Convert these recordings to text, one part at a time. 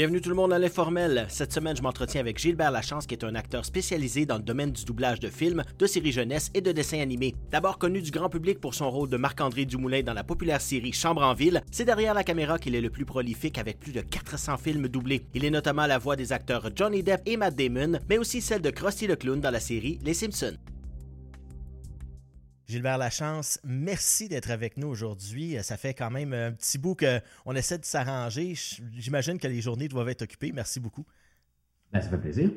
Bienvenue tout le monde à l'informel. Cette semaine, je m'entretiens avec Gilbert Lachance, qui est un acteur spécialisé dans le domaine du doublage de films, de séries jeunesse et de dessins animés. D'abord connu du grand public pour son rôle de Marc-André Dumoulin dans la populaire série Chambre en ville, c'est derrière la caméra qu'il est le plus prolifique avec plus de 400 films doublés. Il est notamment la voix des acteurs Johnny Depp et Matt Damon, mais aussi celle de Krusty le Clown dans la série Les Simpsons. Gilbert Lachance, merci d'être avec nous aujourd'hui. Ça fait quand même un petit bout qu'on essaie de s'arranger. J'imagine que les journées doivent être occupées. Merci beaucoup. Ben, ça fait plaisir.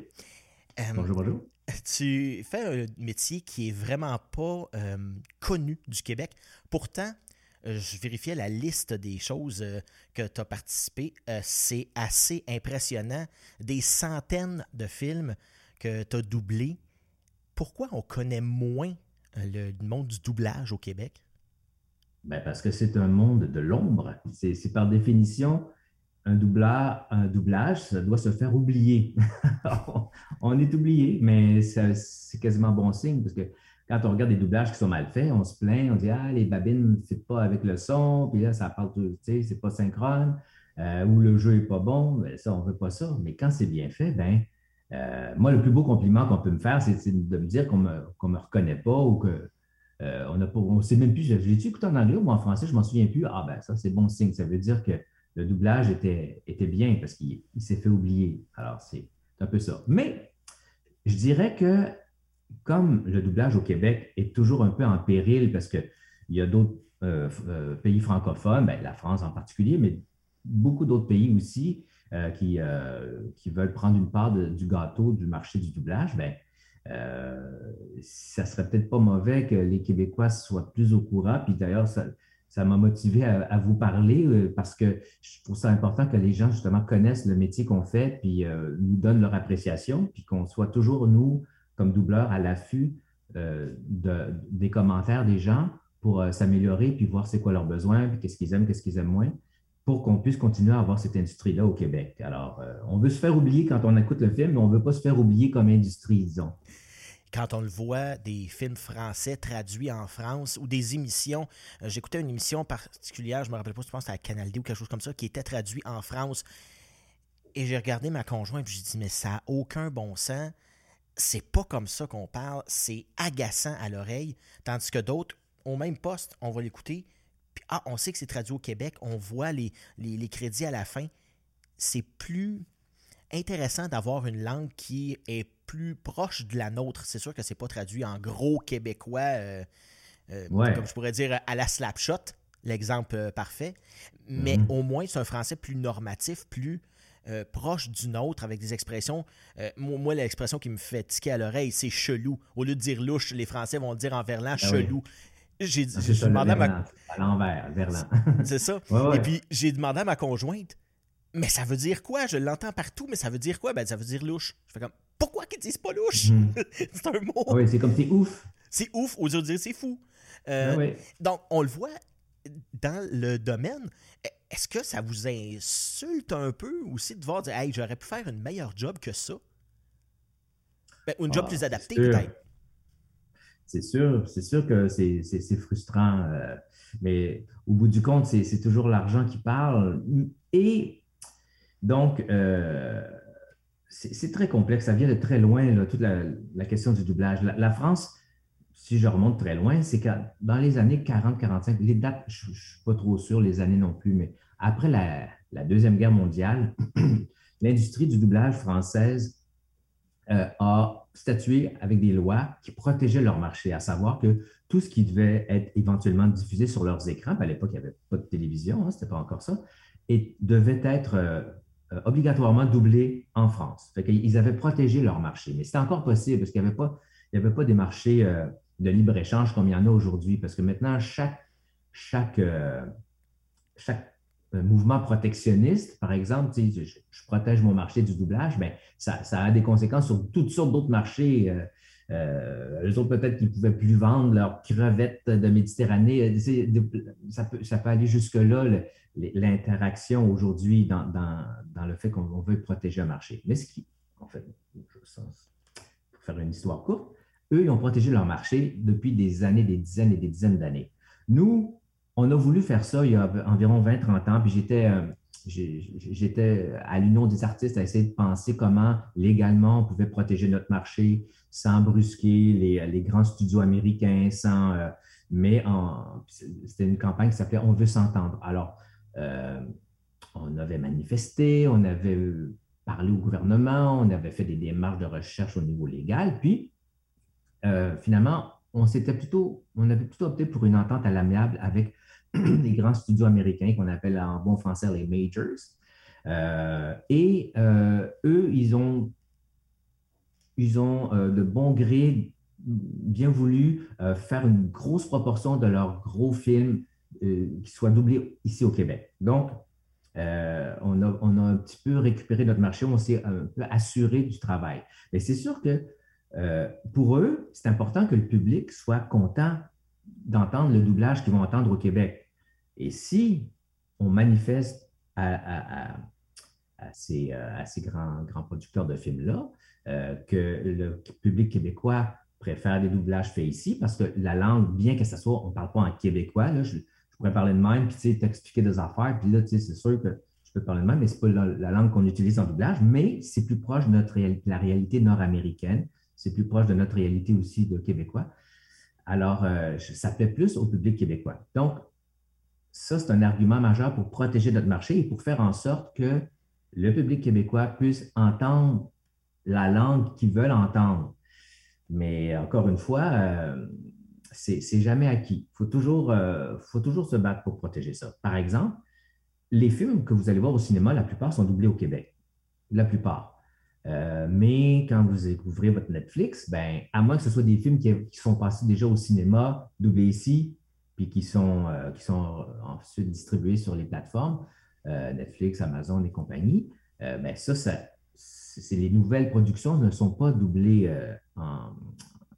Euh, bonjour, bonjour. Tu fais un métier qui est vraiment pas euh, connu du Québec. Pourtant, euh, je vérifiais la liste des choses que tu as participé. C'est assez impressionnant. Des centaines de films que tu as doublés. Pourquoi on connaît moins le monde du doublage au Québec? Ben parce que c'est un monde de l'ombre. C'est par définition un, un doublage, ça doit se faire oublier. on est oublié, mais c'est quasiment bon signe parce que quand on regarde des doublages qui sont mal faits, on se plaint, on dit Ah, les babines ne fit pas avec le son, puis là, ça parle, tu sais, c'est pas synchrone, euh, ou le jeu n'est pas bon. Ben, ça, on ne veut pas ça. Mais quand c'est bien fait, ben euh, moi, le plus beau compliment qu'on peut me faire, c'est de me dire qu'on ne me, reconnaît pas ou que euh, on ne sait même plus. J'ai-tu écouté en anglais ou en français? Je ne m'en souviens plus. Ah ben ça, c'est bon signe. Ça veut dire que le doublage était, bien parce qu'il s'est fait oublier. Alors, c'est un peu ça. Mais je dirais que comme le doublage au Québec est toujours un peu en péril parce qu'il y a d'autres euh, pays francophones, ben, la France en particulier, mais beaucoup d'autres pays aussi, euh, qui, euh, qui, veulent prendre une part du gâteau du marché du doublage, bien, euh, ça serait peut-être pas mauvais que les Québécois soient plus au courant. Puis d'ailleurs, ça, m'a motivé à, vous parler parce que je trouve ça important que les gens, justement, connaissent le métier qu'on fait, puis nous donnent leur appréciation, puis qu'on soit toujours, nous, comme doubleurs, à l'affût des commentaires des gens pour s'améliorer, puis voir c'est quoi leurs besoins, puis qu'est-ce qu'ils aiment, qu'est-ce qu'ils aiment moins pour qu'on puisse continuer à avoir cette industrie-là au Québec. Alors, euh, on veut se faire oublier quand on écoute le film, mais on ne veut pas se faire oublier comme industrie, disons. Quand on le voit, des films français traduits en France ou des émissions, euh, j'écoutais une émission particulière, je me rappelle pas, je pense à Canal D ou quelque chose comme ça, qui était traduit en France. Et j'ai regardé ma conjointe et j'ai dit, mais ça n'a aucun bon sens. C'est pas comme ça qu'on parle, c'est agaçant à l'oreille. Tandis que d'autres, au même poste, on va l'écouter, ah, on sait que c'est traduit au Québec, on voit les, crédits à la fin. C'est plus intéressant d'avoir une langue qui est plus proche de la nôtre. C'est sûr que c'est pas traduit en gros québécois, euh, euh, comme je pourrais dire à la slapshot, l'exemple euh, parfait. Mais mhm. au moins, c'est un français plus normatif, plus proche du nôtre, avec des expressions. moi, l'expression qui me fait tiquer à l'oreille, c'est chelou. Au lieu de dire louche, les Français vont dire en verlan ah chelou. J'ai demandé à ma. À l'envers, vers C'est ça. Et puis, j'ai demandé à ma conjointe, mais ça veut dire quoi? Je l'entends partout, mais ça veut dire quoi? Ben, ça veut dire louche. Je fais comme, pourquoi qu'ils disent pas louche? Mhm. c'est un mot. Oui, c'est comme c'est ouf. C'est ouf, aux autres dire c'est fou. Euh, donc, on le voit dans le domaine. Est-ce que ça vous insulte un peu aussi de voir dire, hey, j'aurais pu faire une meilleure job que ça? Ben, une job ah, plus adaptée, peut-être c'est sûr, c'est sûr que c'est frustrant. Euh, mais au bout du compte, c'est toujours l'argent qui parle. Et donc, euh, c'est très complexe. Ça vient de très loin, toute la, question du doublage. La, France, si je remonte très loin, c'est que dans les années 40-45, les dates, je ne suis pas trop sûr, les années non plus, mais après la Deuxième Guerre mondiale, l'industrie du doublage française euh, a statué avec des lois qui protégeaient leur marché, à savoir que tout ce qui devait être éventuellement diffusé sur leurs écrans, à l'époque, il n'y avait pas de télévision, hein, ce n'était pas encore ça, et devait être euh, euh, obligatoirement doublé en France. Fait ils avaient protégé leur marché. Mais c'était encore possible parce qu'il n'y avait, pas, avait pas des marchés de libre-échange comme il y en a aujourd'hui, parce que maintenant, chaque, chaque, chaque mouvement protectionniste, par exemple, je, protège mon marché du doublage, mais ça, a des conséquences sur toutes sortes d'autres marchés. Euh, euh, les autres, peut-être qu'ils ne pouvaient plus vendre leurs crevettes de Méditerranée. Ça peut, ça peut aller jusque-là, l'interaction aujourd'hui dans, le fait qu'on veut protéger un marché. Mais ce qui, en fait, pour faire une histoire courte, eux, ils ont protégé leur marché depuis des années, des dizaines et des dizaines d'années. Nous, on a voulu faire ça il y a environ 20-30 ans, puis j'étais, euh, j'étais à l'Union des artistes à essayer de penser comment légalement on pouvait protéger notre marché sans brusquer les, les grands studios américains, sans, euh, mais c'était une campagne qui s'appelait On veut s'entendre. Alors, euh, on avait manifesté, on avait parlé au gouvernement, on avait fait des démarches de recherche au niveau légal, puis finalement, on s'était plutôt, on avait plutôt opté pour une entente à l'amiable avec les grands studios américains qu'on appelle en bon français les majors. Euh, et euh, eux, ils ont, ils ont de bon gré bien voulu faire une grosse proportion de leurs gros films qui soient doublés ici au Québec. Donc, on a, on, a, un petit peu récupéré notre marché, on s'est un peu assuré du travail. Mais c'est sûr que euh, pour eux, c'est important que le public soit content d'entendre le doublage qu'ils vont entendre au Québec. Et si on manifeste à, ces, euh, grands, producteurs de films-là euh, que le public québécois préfère des doublages faits ici, parce que la langue, bien que ce soit, on ne parle pas en québécois, je, pourrais parler de même, puis t'expliquer des affaires, puis là, c'est sûr que je peux parler de même, mais ce n'est pas la, langue qu'on utilise en doublage, mais c'est plus proche de notre la réalité nord-américaine c'est plus proche de notre réalité aussi de Québécois. Alors, euh, ça plaît plus au public québécois. Donc, ça, c'est un argument majeur pour protéger notre marché et pour faire en sorte que le public québécois puisse entendre la langue qu'ils veulent entendre. Mais encore une fois, euh, c'est jamais acquis. Il faut, toujours, euh, faut toujours se battre pour protéger ça. Par exemple, les films que vous allez voir au cinéma, la plupart sont doublés au Québec. La plupart. Euh, mais quand vous ouvrez votre Netflix, ben, à moins que ce soit des films qui, sont passés déjà au cinéma, doublés ici, puis qui sont, euh, qui sont ensuite distribués sur les plateformes, euh, Netflix, Amazon et compagnie, ben, ça, c'est les nouvelles productions ne sont pas doublées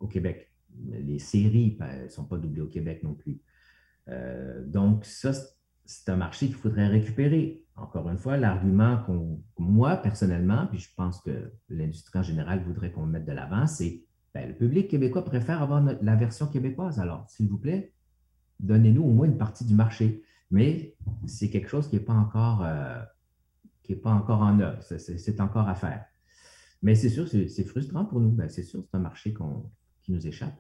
au Québec. Les séries ne ben, sont pas doublées au Québec non plus. donc, ça, c'est un marché qu'il faudrait récupérer. Encore une fois, l'argument qu'on, moi, personnellement, puis je pense que l'industrie en général voudrait qu'on mette de l'avant, c'est ben, le public québécois préfère avoir la version québécoise. Alors, s'il vous plaît, donnez-nous au moins une partie du marché. Mais c'est quelque chose qui n'est pas encore euh, qui est pas encore en œuvre. C'est, encore à faire. Mais c'est sûr, c'est, frustrant pour nous. Ben, c'est sûr, c'est un marché qui nous échappe.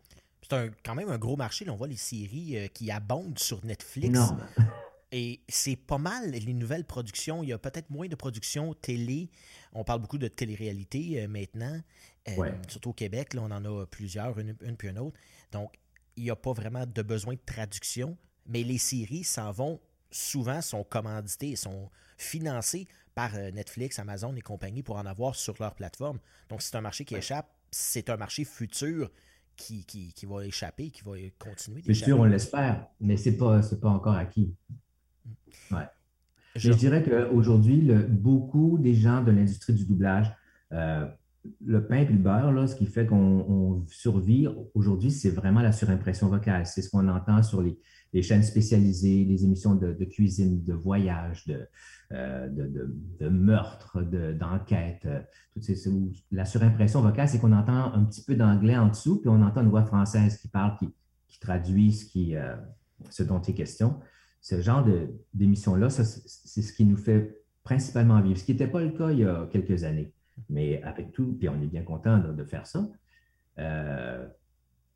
C'est quand même un gros marché. on voit les séries euh, qui abondent sur Netflix. Non. Et c'est pas mal les nouvelles productions. Il y a peut-être moins de productions télé. On parle beaucoup de télé-réalité euh, maintenant, euh, surtout au Québec. Là, on en a plusieurs, une, puis une autre. Donc, il n'y a pas vraiment de besoin de traduction. Mais les séries s'en vont souvent, sont commanditées, sont financées par euh, Netflix, Amazon et compagnie pour en avoir sur leur plateforme. Donc, c'est un marché qui échappe. C'est un marché futur qui, qui, qui, va échapper, qui va continuer sûr, on l'espère, mais ce n'est pas, pas encore acquis. Ouais. Je, dirais qu'aujourd'hui, beaucoup des gens de l'industrie du doublage, euh, le pain et le beurre, là, ce qui fait qu'on survit aujourd'hui, c'est vraiment la surimpression vocale. C'est ce qu'on entend sur les, chaînes spécialisées, les émissions de, cuisine, de voyage, de, euh, de, meurtre, d'enquête. Euh, la surimpression vocale, c'est qu'on entend un petit peu d'anglais en dessous, puis on entend une voix française qui parle, qui, traduit ce, qui, ce dont est question ce genre d'émission-là, c'est ce qui nous fait principalement vivre, ce qui n'était pas le cas il y a quelques années. Mais avec tout, puis on est bien content de, faire ça. Euh,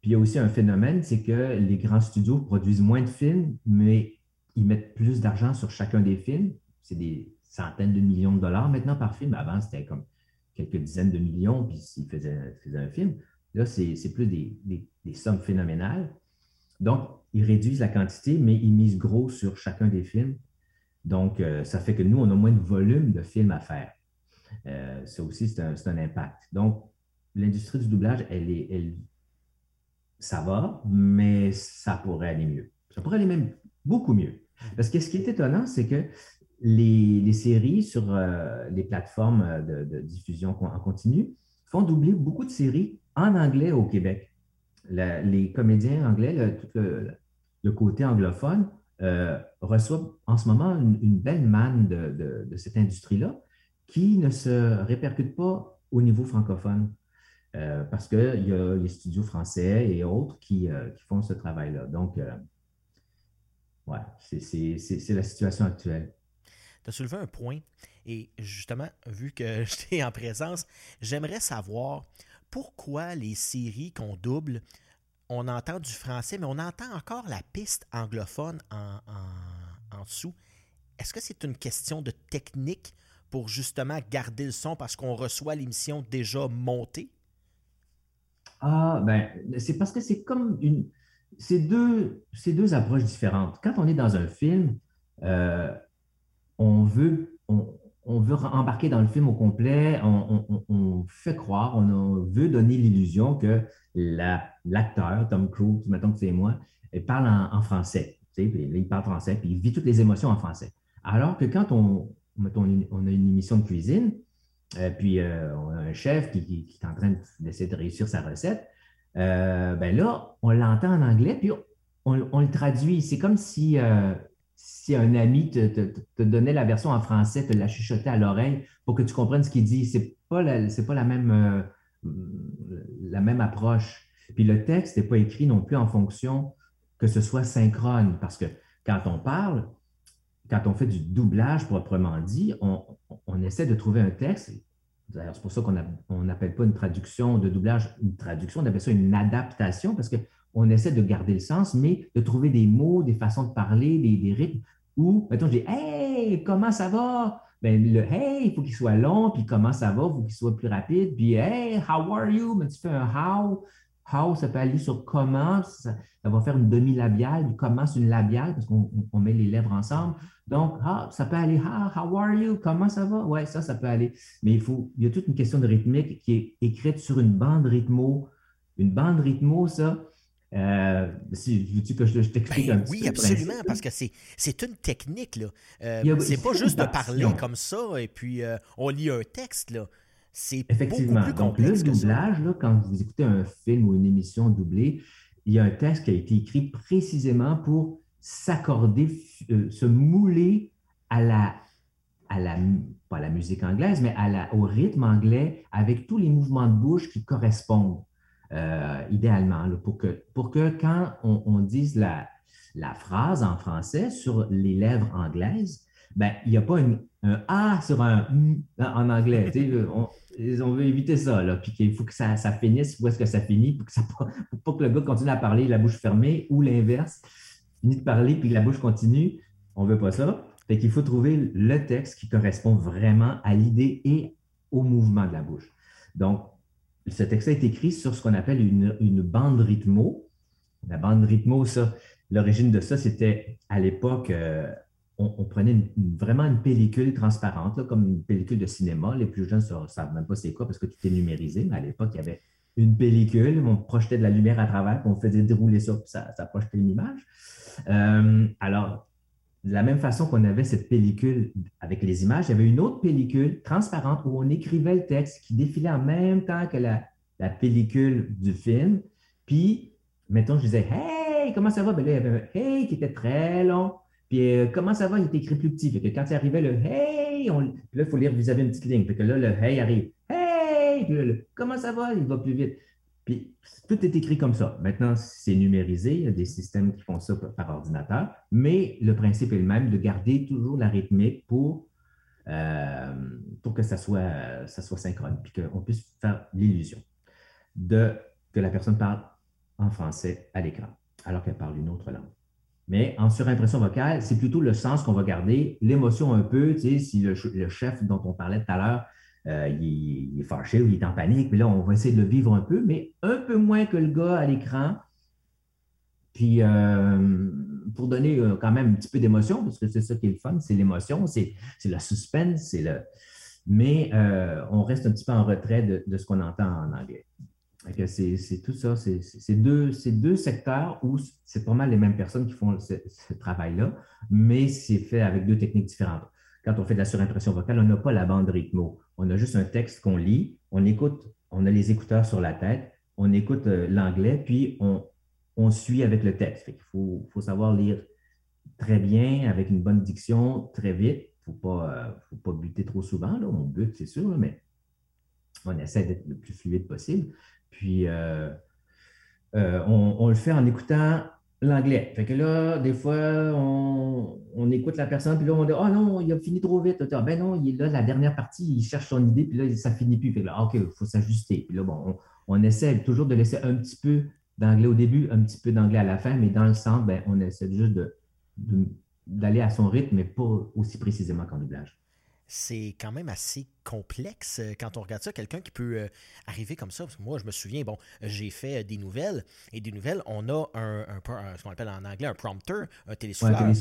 puis il y a aussi un phénomène, c'est que les grands studios produisent moins de films, mais ils mettent plus d'argent sur chacun des films. C'est des centaines de millions de dollars maintenant par film. Avant, c'était comme quelques dizaines de millions, puis s'ils faisaient, un film. Là, c'est plus des, des, sommes phénoménales. Donc, ils réduisent la quantité, mais ils misent gros sur chacun des films. Donc, euh, ça fait que nous, on a moins de volume de films à faire. Euh, ça aussi, c'est un, impact. Donc, l'industrie du doublage, elle est, elle, ça va, mais ça pourrait aller mieux. Ça pourrait aller même beaucoup mieux. Parce que ce qui est étonnant, c'est que les, séries sur euh, les plateformes de, diffusion en continu font doubler beaucoup de séries en anglais au Québec les comédiens anglais, le, côté anglophone, euh, reçoivent en ce moment une, belle manne de, cette industrie-là qui ne se répercute pas au niveau francophone. Euh, parce qu'il y a les studios français et autres qui, euh, font ce travail-là. Donc, ouais, c'est la situation actuelle. tu as soulevé un point. Et justement, vu que j'étais en présence, j'aimerais savoir pourquoi les séries qu'on double, on entend du français, mais on entend encore la piste anglophone en dessous. Est-ce que c'est une question de technique pour justement garder le son parce qu'on reçoit l'émission déjà montée? Ah, ben, c'est parce que c'est comme une. C'est deux, deux approches différentes. Quand on est dans un film, euh, on, veut, on, veut embarquer dans le film au complet, on, fait croire, on, veut donner l'illusion que l'acteur, Tom Cruise, mettons que c'est moi, parle en, français. il parle français, puis il vit toutes les émotions en français. Alors que quand on, on a une émission de cuisine, euh, puis euh, on a un chef qui, est en train d'essayer de réussir sa recette, euh, ben là, on l'entend en anglais, puis on, le traduit. C'est comme si, un ami te, donnait la version en français, te la chuchotait à l'oreille pour que tu comprennes ce qu'il dit. Ce n'est pas, la, pas la, même, la même approche. Puis le texte n'est pas écrit non plus en fonction que ce soit synchrone, parce que quand on parle, quand on fait du doublage proprement dit, on, essaie de trouver un texte. D'ailleurs, c'est pour ça qu'on n'appelle pas une traduction de doublage une traduction, on appelle ça une adaptation parce qu'on essaie de garder le sens, mais de trouver des mots, des façons de parler, des, rythmes où, mettons, je dis Hey, comment ça va? Ben, le Hey, il faut qu'il soit long, puis comment ça va? Il faut qu'il soit plus rapide. Puis Hey, how are you? Mais tu fais un how. How, ça peut aller sur comment, ça, va faire une demi-labiale, comment, c'est une labiale, parce qu'on met les lèvres ensemble. Donc, ah, ça peut aller, ah, how are you? Comment ça va? Oui, ça, ça peut aller. Mais il faut, il y a toute une question de rythmique qui est écrite sur une bande rythmo. Une bande rythmo, ça, euh, si, veux-tu que je, t'explique ben un petit Oui, absolument, parce que c'est une technique. là. Euh, c'est pas juste de parler comme ça et puis euh, on lit un texte. là. C'est Effectivement. Plus Donc, le doublage, là, quand vous écoutez un film ou une émission doublée, il y a un texte qui a été écrit précisément pour s'accorder, euh, se mouler à la, à la, pas à la musique anglaise, mais à la, au rythme anglais avec tous les mouvements de bouche qui correspondent euh, idéalement, pour, que, pour que quand on, dise la, la, phrase en français sur les lèvres anglaises, ben, il n'y a pas un A sur un M en anglais. on, on, veut éviter ça, là, puis qu'il faut que ça, ça finisse où est-ce que ça finit pour que, le gars continue à parler la bouche fermée ou l'inverse finit de parler puis la bouche continue. On ne veut pas ça. Fait qu'il faut trouver le texte qui correspond vraiment à l'idée et au mouvement de la bouche. Donc, ce texte a été écrit sur ce qu'on appelle une, bande rythmo. La bande rythmo, ça, l'origine de ça, c'était à l'époque, euh, on, prenait vraiment une pellicule transparente, comme une pellicule de cinéma. Les plus jeunes ne savent même pas c'est quoi parce que tout est numérisé, mais à l'époque, il y avait une pellicule, on projetait de la lumière à travers, on faisait dérouler ça, puis ça, ça projetait une image. Euh, alors, de la même façon qu'on avait cette pellicule avec les images, il y avait une autre pellicule transparente où on écrivait le texte qui défilait en même temps que la, pellicule du film. Puis, mettons, je disais Hey, comment ça va? Ben là, il y avait un Hey qui était très long. Puis, euh, comment ça va? Il était écrit plus petit. Quand il arrivait le Hey, on... là, il faut lire vis-à-vis une petite ligne. Fait que là, le Hey arrive. Hey! comment ça va? Il va plus vite. Puis tout est écrit comme ça. Maintenant, c'est numérisé, il y a des systèmes qui font ça par ordinateur, mais le principe est le même de garder toujours la rythmique pour, euh, pour que ça soit, ça soit synchrone, puis qu'on puisse faire l'illusion de que la personne parle en français à l'écran, alors qu'elle parle une autre langue. Mais en surimpression vocale, c'est plutôt le sens qu'on va garder, l'émotion un peu, tu sais, si le, chef dont on parlait tout à l'heure, euh, il, est fâché ou il est en panique, mais là, on va essayer de le vivre un peu, mais un peu moins que le gars à l'écran. Puis, euh, pour donner euh, quand même un petit peu d'émotion, parce que c'est ça qui est le fun, c'est l'émotion, c'est le suspense, c'est le. Mais on reste un petit peu en retrait de, ce qu'on entend en anglais. C'est tout ça, c'est deux, deux secteurs où c'est pas mal les mêmes personnes qui font ce, travail-là, mais c'est fait avec deux techniques différentes. Quand on fait de la surimpression vocale, on n'a pas la bande rythmo. On a juste un texte qu'on lit, on écoute, on a les écouteurs sur la tête, on écoute euh, l'anglais, puis on, suit avec le texte. Il faut, savoir lire très bien, avec une bonne diction, très vite. Il ne euh, faut pas, buter trop souvent. Là. On bute, c'est sûr, mais on essaie d'être le plus fluide possible. Puis, euh, on, le fait en écoutant L'anglais. Fait que là, des fois, on, écoute la personne, puis là, on dit Oh non, il a fini trop vite. Ben non, il est là, la dernière partie, il cherche son idée, puis là, ça finit plus. Fait que là, OK, il faut s'ajuster. Puis là, bon, on, essaie toujours de laisser un petit peu d'anglais au début, un petit peu d'anglais à la fin, mais dans le centre, ben, on essaie juste d'aller à son rythme, mais pas aussi précisément qu'en doublage c'est quand même assez complexe euh, quand on regarde ça. Quelqu'un qui peut euh, arriver comme ça. Parce que moi, je me souviens, bon, j'ai fait euh, des nouvelles et des nouvelles, on a un, ce qu'on appelle en anglais un prompter, un télésouffleur.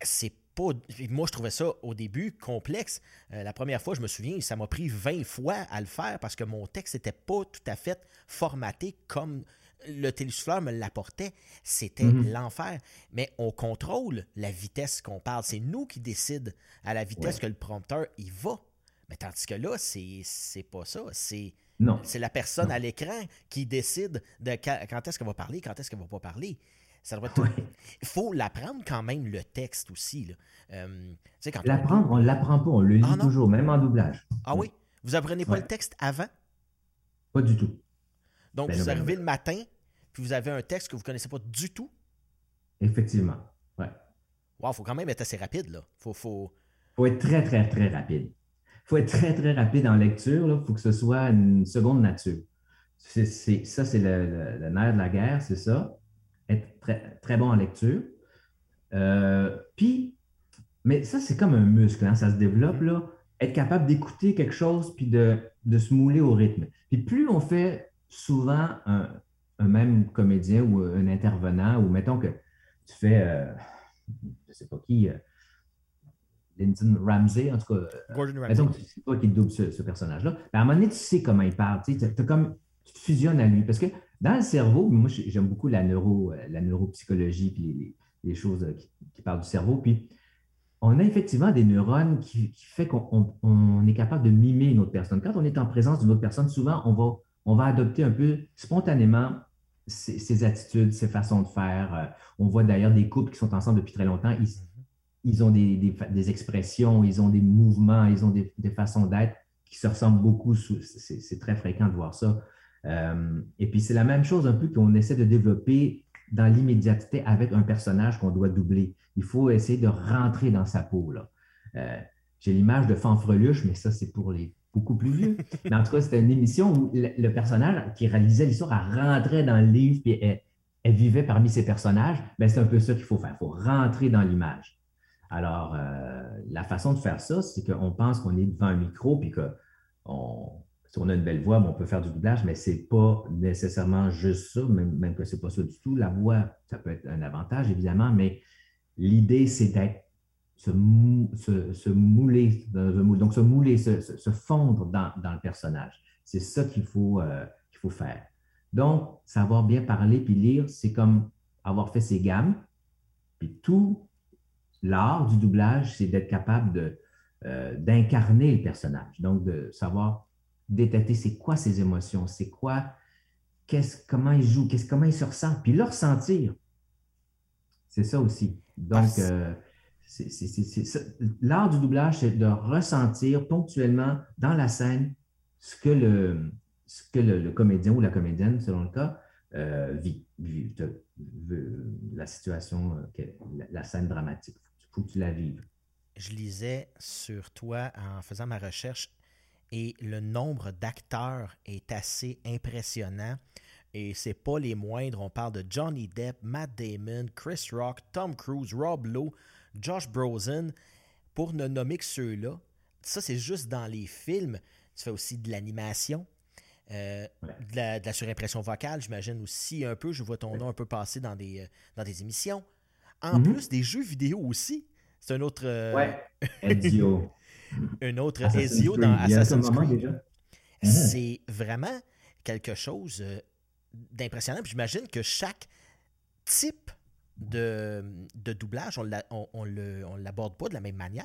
c'est pas. Moi, je trouvais ça au début complexe. la première fois, je me souviens, ça m'a pris 20 fois à le faire parce que mon texte n'était pas tout à fait formaté comme le télésouffleur me l'apportait, c'était mhm. l'enfer. Mais on contrôle la vitesse qu'on parle. C'est nous qui décidons à la vitesse que le prompteur il va. Mais tandis que là, c'est pas ça. C'est c'est la personne à l'écran qui décide de quand, est-ce qu'elle va parler, quand est-ce qu'elle va pas parler. Ça doit Il faut l'apprendre quand même le texte aussi. Euh, l'apprendre, on ne l'apprend pas, on le lit ah, toujours, même en doublage. Ah oui? Vous apprenez pas le texte avant? Pas du tout. Donc, ben vous ben arrivez le matin, puis vous avez un texte que vous ne connaissez pas du tout. Effectivement. Ouais. Wow, faut quand même être assez rapide, là. Faut, faut... faut être très, très, très rapide. faut être très, très rapide en lecture. Il faut que ce soit une seconde nature. Ça, c'est le, nerf de la guerre, c'est ça. Être très, très bon en lecture. Euh, puis, mais ça, c'est comme un muscle, hein, ça se développe, là. Être capable d'écouter quelque chose puis de, de se mouler au rythme. Puis plus on fait souvent un, un même comédien ou un intervenant, ou mettons que tu fais, euh, je ne sais pas qui, euh, Lyndon Ramsey, en tout cas. Euh, Gordon. Mettons que c'est toi qui double ce, personnage-là. à un moment donné, tu sais comment il parle. Tu, comme, tu te fusionnes à lui. Parce que dans le cerveau, moi, j'aime beaucoup la, neuro, la neuropsychologie puis les, choses qui, parlent du cerveau. Puis on a effectivement des neurones qui, qui fait qu'on est capable de mimer une autre personne. Quand on est en présence d'une autre personne, souvent, on va, on va adopter un peu spontanément ses, attitudes, ses façons de faire. Euh, on voit d'ailleurs des couples qui sont ensemble depuis très longtemps. Ils, ont des, expressions, ils ont des mouvements, ils ont des, façons d'être qui se ressemblent beaucoup. C'est très fréquent de voir ça. Euh, et puis, c'est la même chose un peu qu'on essaie de développer dans l'immédiateté avec un personnage qu'on doit doubler. Il faut essayer de rentrer dans sa peau. Euh, j'ai l'image de Fanfreluche, mais ça, c'est pour les beaucoup plus vieux. Mais en tout cas, c'était une émission où le, personnage qui réalisait l'histoire, rentrait dans le livre et elle, vivait parmi ses personnages. Ben, c'est un peu ça qu'il faut faire. Il faut rentrer dans l'image. Alors, euh, la façon de faire ça, c'est qu'on pense qu'on est devant un micro puis que si on a une belle voix, ben, on peut faire du doublage, mais ce n'est pas nécessairement juste ça, même, même que ce n'est pas ça du tout. La voix, ça peut être un avantage, évidemment, mais l'idée, c'est d'être se, mouler dans un moule, donc se mouler, se, fondre dans, le personnage. C'est ça qu'il faut, euh, qu'il faut faire. Donc, savoir bien parler puis lire, c'est comme avoir fait ses gammes. Puis tout l'art du doublage, c'est d'être capable de, euh, d'incarner le personnage. Donc, de savoir détecter c'est quoi ses émotions, c'est quoi, qu'est-ce, comment il joue, qu'est-ce, comment il se ressent, puis le ressentir. C'est ça aussi. Donc, euh, L'art du doublage, c'est de ressentir ponctuellement dans la scène ce que le, ce que le, comédien ou la comédienne, selon le cas, euh, vit, la situation, euh, la, scène dramatique. Il faut que tu la vives. Je lisais sur toi en faisant ma recherche et le nombre d'acteurs est assez impressionnant. Et c'est pas les moindres. On parle de Johnny Depp, Matt Damon, Chris Rock, Tom Cruise, Rob Lowe, Josh Brolin, pour ne nommer que ceux-là, ça c'est juste dans les films. Tu fais aussi de l'animation, euh, de, la, surimpression vocale, j'imagine aussi un peu. Je vois ton nom un peu passer dans des, euh, dans des émissions. En mm-hmm. plus, des jeux vidéo aussi. C'est un autre. Euh, ouais, Ezio. un autre Ezio dans Assassin's Creed. Ah. C'est vraiment quelque chose d'impressionnant. J'imagine que chaque type de, doublage, on ne l'aborde pas de la même manière.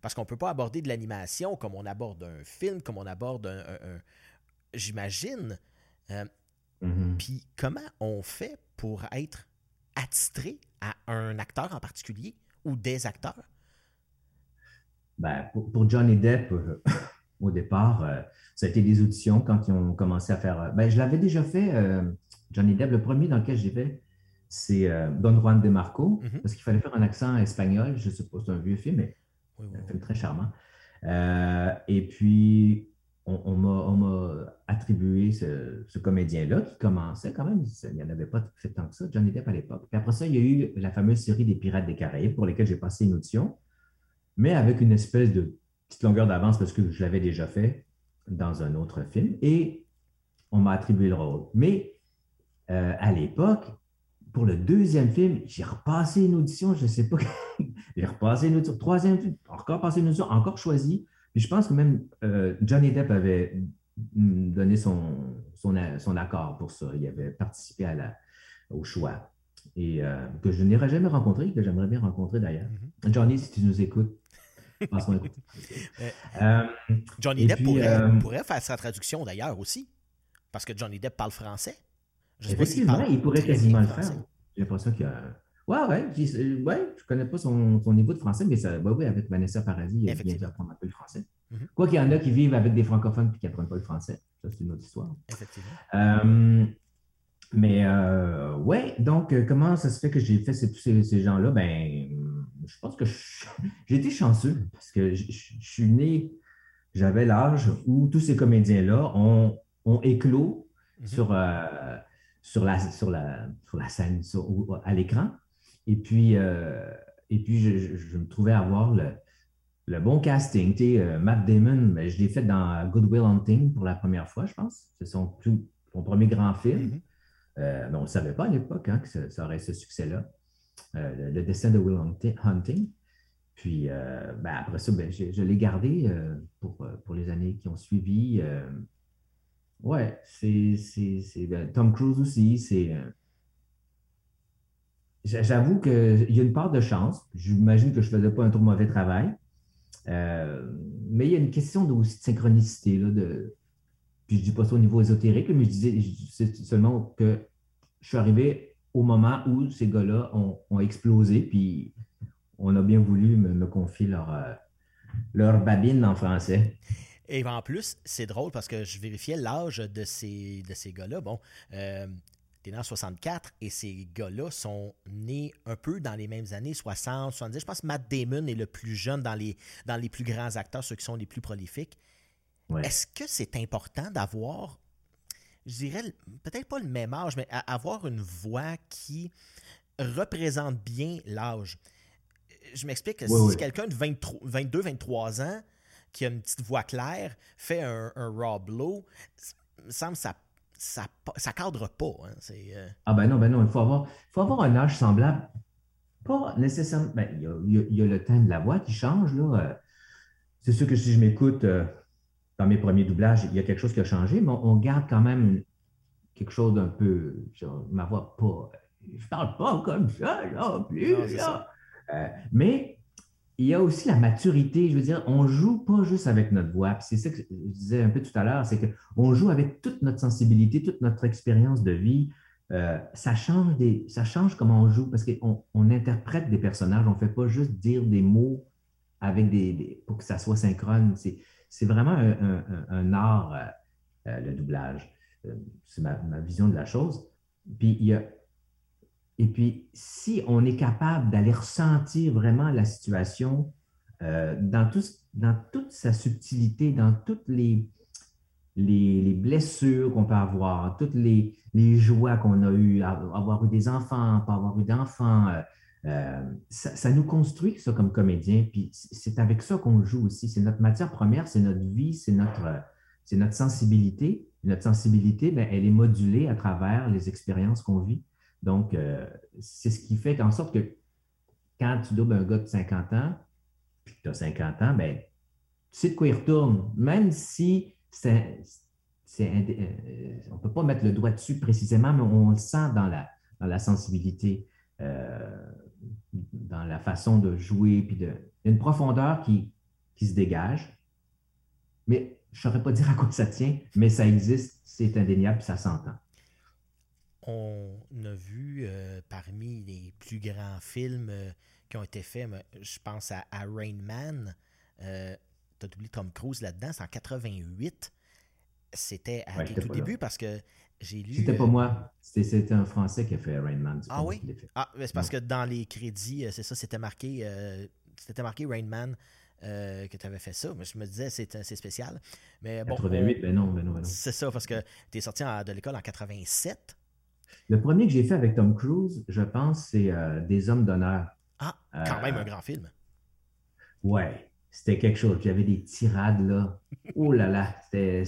Parce qu'on ne peut pas aborder de l'animation comme on aborde un film, comme on aborde un. J'imagine. Euh, mm-hmm. Puis comment on fait pour être attitré à un acteur en particulier ou des acteurs? Ben, pour, Johnny Depp, euh, au départ, euh, ça a été des auditions quand ils ont commencé à faire. Ben, je l'avais déjà fait, Johnny Depp, le premier dans lequel j'ai fait c'est Don Juan de Marco, Mhm. parce qu'il fallait faire un accent espagnol. Je pas, c'est un vieux film, mais Oui, oui, un film très charmant. Euh, et puis, on, on m'a- on m'a attribué ce, ce comédien-là qui commençait quand même, il n'y en avait pas fait tant que ça, Johnny Depp à l'époque. Puis après ça, il y a eu la fameuse série des Pirates des Caraïbes pour lesquelles j'ai passé une audition, mais avec une espèce de petite longueur d'avance parce que je l'avais déjà fait dans un autre film et on m'a attribué le rôle. Mais euh, à l'époque, pour le deuxième film, j'ai repassé une audition, je ne sais pas, j'ai repassé une audition, troisième film, encore passé une audition, encore choisi. Puis je pense que même euh, Johnny Depp avait donné son, son, son accord pour ça. Il avait participé à la, au choix. Et euh, que je n'aurais jamais rencontré, que j'aimerais bien rencontrer d'ailleurs. Mhm. Johnny, si tu nous écoutes, passe-moi. Ouais. Euh, Johnny Depp puis, pourrait, pourrait faire sa traduction d'ailleurs aussi. Parce que Johnny Depp parle français. Je pas Effectivement, il pourrait quasiment le faire. J'ai l'impression qu'il y a. Ouais, ouais, euh, ouais, je ne connais pas son, son niveau de français, mais ça, ouais, ouais, avec Vanessa Paradis, il a bien dû apprendre un peu le français. Mhm. Quoi qu'il y en a qui vivent avec des francophones et qui n'apprennent pas le français. Ça, c'est une autre histoire. Effectivement. Euh, mais euh, ouais, donc comment ça se fait que j'ai fait ces- tous ces, ces gens-là? Ben, je pense que j'ai été chanceux parce que je, je- je suis né, j'avais l'âge où tous ces comédiens-là ont, ont éclos Mhm. sur, euh, sur, la, sur, la, sur la scène, sur- ou- à l'écran. Et puis, euh, et puis je, je- je me trouvais avoir le, le bon casting. Tu sais, euh, Matt Damon, ben, je l'ai fait dans Good Will Hunting pour la première fois, je pense. C'est son, tout- son premier grand film. Mhm. Euh, mais on ne savait pas à l'époque hein, que ça, ça aurait ce succès-là. Le, le destin de Will Hunti- Hunting. Puis ben, après ça, ben, je, je l'ai gardé pour, pour les années qui ont suivi. Ouais, c'est, ben, Tom Cruise aussi. C'est, euh, j'a- j'avoue qu'il y a une part de chance. J'imagine que je ne faisais pas un trop mauvais travail. Euh, mais il y a une question de, aussi de synchronicité. Là, de, puis je ne dis pas ça au niveau ésotérique, mais je disais seulement que je suis arrivé au moment où ces gars-là ont, explosé, puis on a bien voulu me, me confier leur, euh, leur babine en français. Et en plus, c'est drôle parce que je vérifiais l'âge de ces, de ces gars-là. Bon, euh, t'es né en 64 et ces gars-là sont nés un peu dans les mêmes années, 60, 70. Je pense que Matt Damon est le plus jeune dans les, dans les plus grands acteurs, ceux qui sont les plus prolifiques. Ouais. Est-ce que c'est important d'avoir, je dirais, peut-être pas le même âge, mais avoir une voix qui représente bien l'âge? Je m'explique, Oui, si quelqu'un de 22, 23 ans qui a une petite voix claire fait un, Lowe, il me semble que ça ça, ça cadre pas. hein. Euh, Ah ben non, ben non, il faut avoir, faut avoir un âge semblable. Pas nécessairement. ben, il, y a, il y a- il y a le thème de la voix qui change. Là. Euh, C'est sûr que si je m'écoute euh, dans mes premiers doublages, il y a quelque chose qui a changé, mais on, on garde quand même quelque chose d'un peu. genre, ma voix pas. Je parle pas comme ça, là, plus. Non, là. Euh, mais il y a aussi la maturité. Je veux dire, on joue pas juste avec notre voix. C'est ça que je disais un peu tout à l'heure, c'est qu'on joue avec toute notre sensibilité, toute notre expérience de vie. Euh, ça, change des, ça change comment on joue parce qu'on on interprète des personnages. On ne fait pas juste dire des mots avec des, pour que ça soit synchrone. C'est, vraiment un, art, euh, euh, le doublage. C'est ma, ma vision de la chose. Puis il y a, et puis, si on est capable d'aller ressentir vraiment la situation euh, dans, toute sa subtilité, dans toutes les, les, les blessures qu'on peut avoir, toutes les, joies qu'on a eues, avoir eu des enfants, pas avoir eu d'enfants, euh, euh, ça, nous construit ça comme comédien. Puis c'est avec ça qu'on joue aussi. C'est notre matière première, c'est notre vie, c'est notre, c'est notre sensibilité. Notre sensibilité, ben, elle est modulée à travers les expériences qu'on vit. Donc, euh, c'est ce qui fait en sorte que quand tu doubles un gars de 50 ans, puis que tu as 50 ans, ben, tu sais de quoi il retourne. Même si c'est, indé- euh, on ne peut pas mettre le doigt dessus précisément, mais on le sent dans la, sensibilité, euh, dans la façon de jouer, puis de, une profondeur qui, qui se dégage. Mais je ne saurais pas dire à quoi ça tient, mais ça existe, c'est indéniable, puis ça s'entend. On a vu euh, parmi les plus grands films euh, qui ont été faits, je pense à, à Rain Man. Euh, T'as oublié Tom Cruise là-dedans, c'est en 88. c'était à tout débuts parce que j'ai lu. C'était pas moi. C'était un Français qui a fait Rain Man. Ah oui? Ah, c'est parce que dans les crédits, c'est ça, c'était marqué, c'était marqué Rain Man. que tu avais fait ça. Mais je me disais, c'est spécial. Mais bon, 88, ben non, ben non, ben non. C'est ça, parce que tu es sorti de l'école en 87. Le premier que j'ai fait avec Tom Cruise, je pense, c'est Des Hommes d'honneur. Ah, quand même un grand film. Ouais, c'était quelque chose. il y avait des tirades, là. Oh là là, c'était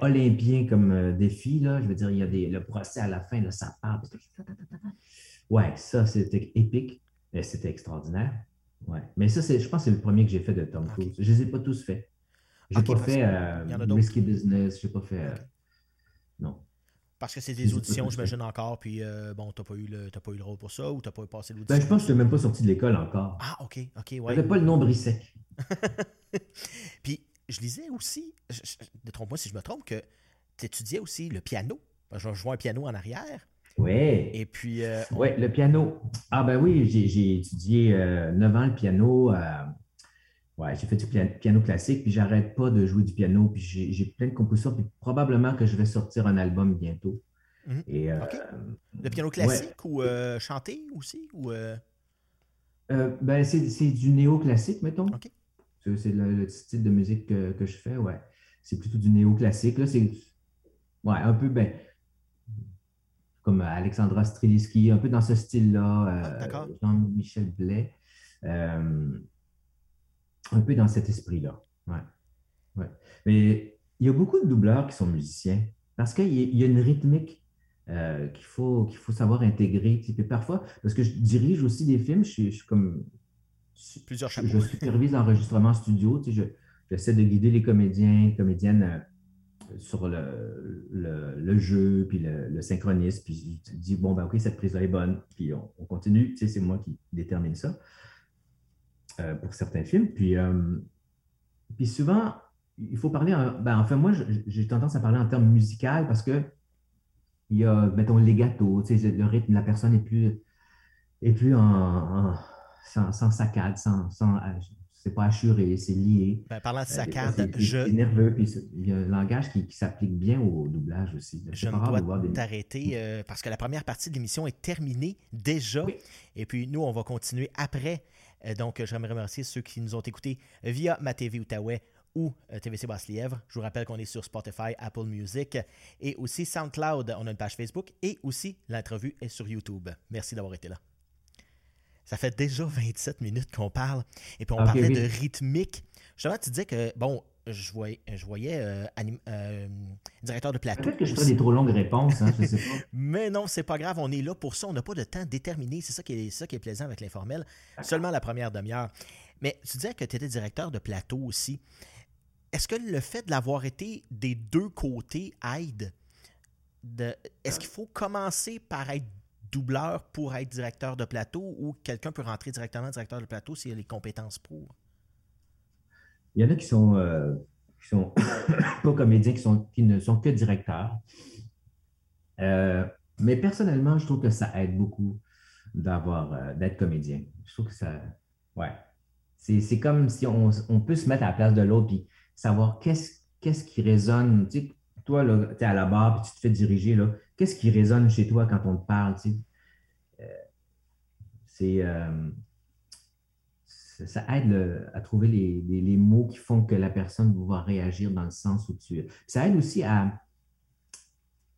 olympien comme euh, défi, là. Je veux dire, il y a des, le procès à la fin, là, ça part. Ouais, ça, c'était épique. C'était extraordinaire. Ouais. Mais ça, je pense que c'est le premier que j'ai fait de Tom Cruise. Je ne les ai pas tous faits. Je n'ai pas fait euh, Risky Business, je n'ai pas fait. Euh, non. Parce que c'est des auditions, j'imagine encore, puis euh, bon, t'as pas, eu le, pas eu le rôle pour ça ou t'as pas passé l'audition? Ben, je pense que je n'étais même pas sorti de l'école encore. Ah, ok, ok, ouais. J'avais pas le nombre sec. puis je lisais aussi, détrompe-moi si je me trompe, que tu étudiais aussi le piano. Je jouais un piano en arrière. Oui. Et puis. Euh, oui, le piano. Ah, ben oui, j'ai étudié euh, 9 ans le piano. Ouais, j'ai fait du piano classique, puis j'arrête pas de jouer du piano, puis j'ai plein de compositions, puis probablement que je vais sortir un album bientôt. Mhm. Et, euh, Le piano classique ou euh, chanté aussi? Ou, euh? ben, c'est du néo-classique, mettons. C'est le, style de musique que, je fais, ouais. C'est plutôt du néo-classique. Là, c'est ouais, un peu ben, comme Alexandra Streliski, un peu dans ce style-là. Ah, Jean-Michel Blais un peu dans cet esprit-là. Ouais. ouais. Mais il y a beaucoup de doubleurs qui sont musiciens parce qu'il y, a une rythmique euh, qu'il faut, qu'il faut savoir intégrer. Et parfois, parce que je dirige aussi des films, je suis, comme. Plusieurs chapeaux. Je supervise l'enregistrement studio. Tu sais, j'essaie de guider les comédiens, comédiennes euh, sur le, le, jeu, puis le, synchronisme, puis je dis, bon, ben OK, cette prise-là est bonne, puis on, on continue. Tu sais, c'est moi qui détermine ça. Euh, pour certains films. Puis, euh, puis souvent, il faut parler, en, ben, enfin, moi, j'ai tendance à parler en termes musical parce que il y a, mettons, les gâteaux, tu sais, le rythme, la personne est plus, est plus en, sans, sans, saccade, sans, sans c'est pas assuré, c'est lié. Ben, parlant de euh, saccade, je. C'est nerveux, puis il y a un langage qui, s'applique bien au doublage aussi. Je dois t'arrêter parce que la première partie de l'émission est terminée déjà. Et puis nous, on va continuer après euh, donc, j'aimerais remercier ceux qui nous ont écoutés via ma TV Outaouais ou euh, TVC Basse-Lièvre. Je vous rappelle qu'on est sur Spotify, Apple Music et aussi SoundCloud. On a une page Facebook et aussi l'entrevue est sur YouTube. Merci d'avoir été là. Ça fait déjà 27 minutes qu'on parle et puis on parlait de rythmique. Justement, tu disais que, bon, je voyais, je voyais euh, euh, directeur de plateau. Peut-être que je ferais des trop longues réponses, hein, je sais pas. Mais non, c'est pas grave, on est là pour ça, on n'a pas de temps déterminé, c'est ça qui est, ça qui est plaisant avec l'informel, seulement la première demi-heure. Mais tu disais que tu étais directeur de plateau aussi. Est-ce que le fait de l'avoir été des deux côtés aide? De... Est-ce qu'il faut commencer par être doubleur pour être directeur de plateau ou quelqu'un peut rentrer directement directeur de plateau s'il a les compétences pour? Il y en a qui sont, euh, sont pas comédiens, qui, sont, qui ne sont que directeurs. Euh, mais personnellement, je trouve que ça aide beaucoup d'avoir euh, d'être comédien. Je trouve que ça. Ouais. C'est comme si on, on, peut se mettre à la place de l'autre et savoir qu'est-ce qu'est-ce qui résonne. Tu toi, tu es à la barre et tu te fais diriger. Qu'est-ce qui résonne chez toi quand on te parle? Tu c'est ça aide à trouver les, mots qui font que la personne va réagir dans le sens où tu es. Ça aide aussi à,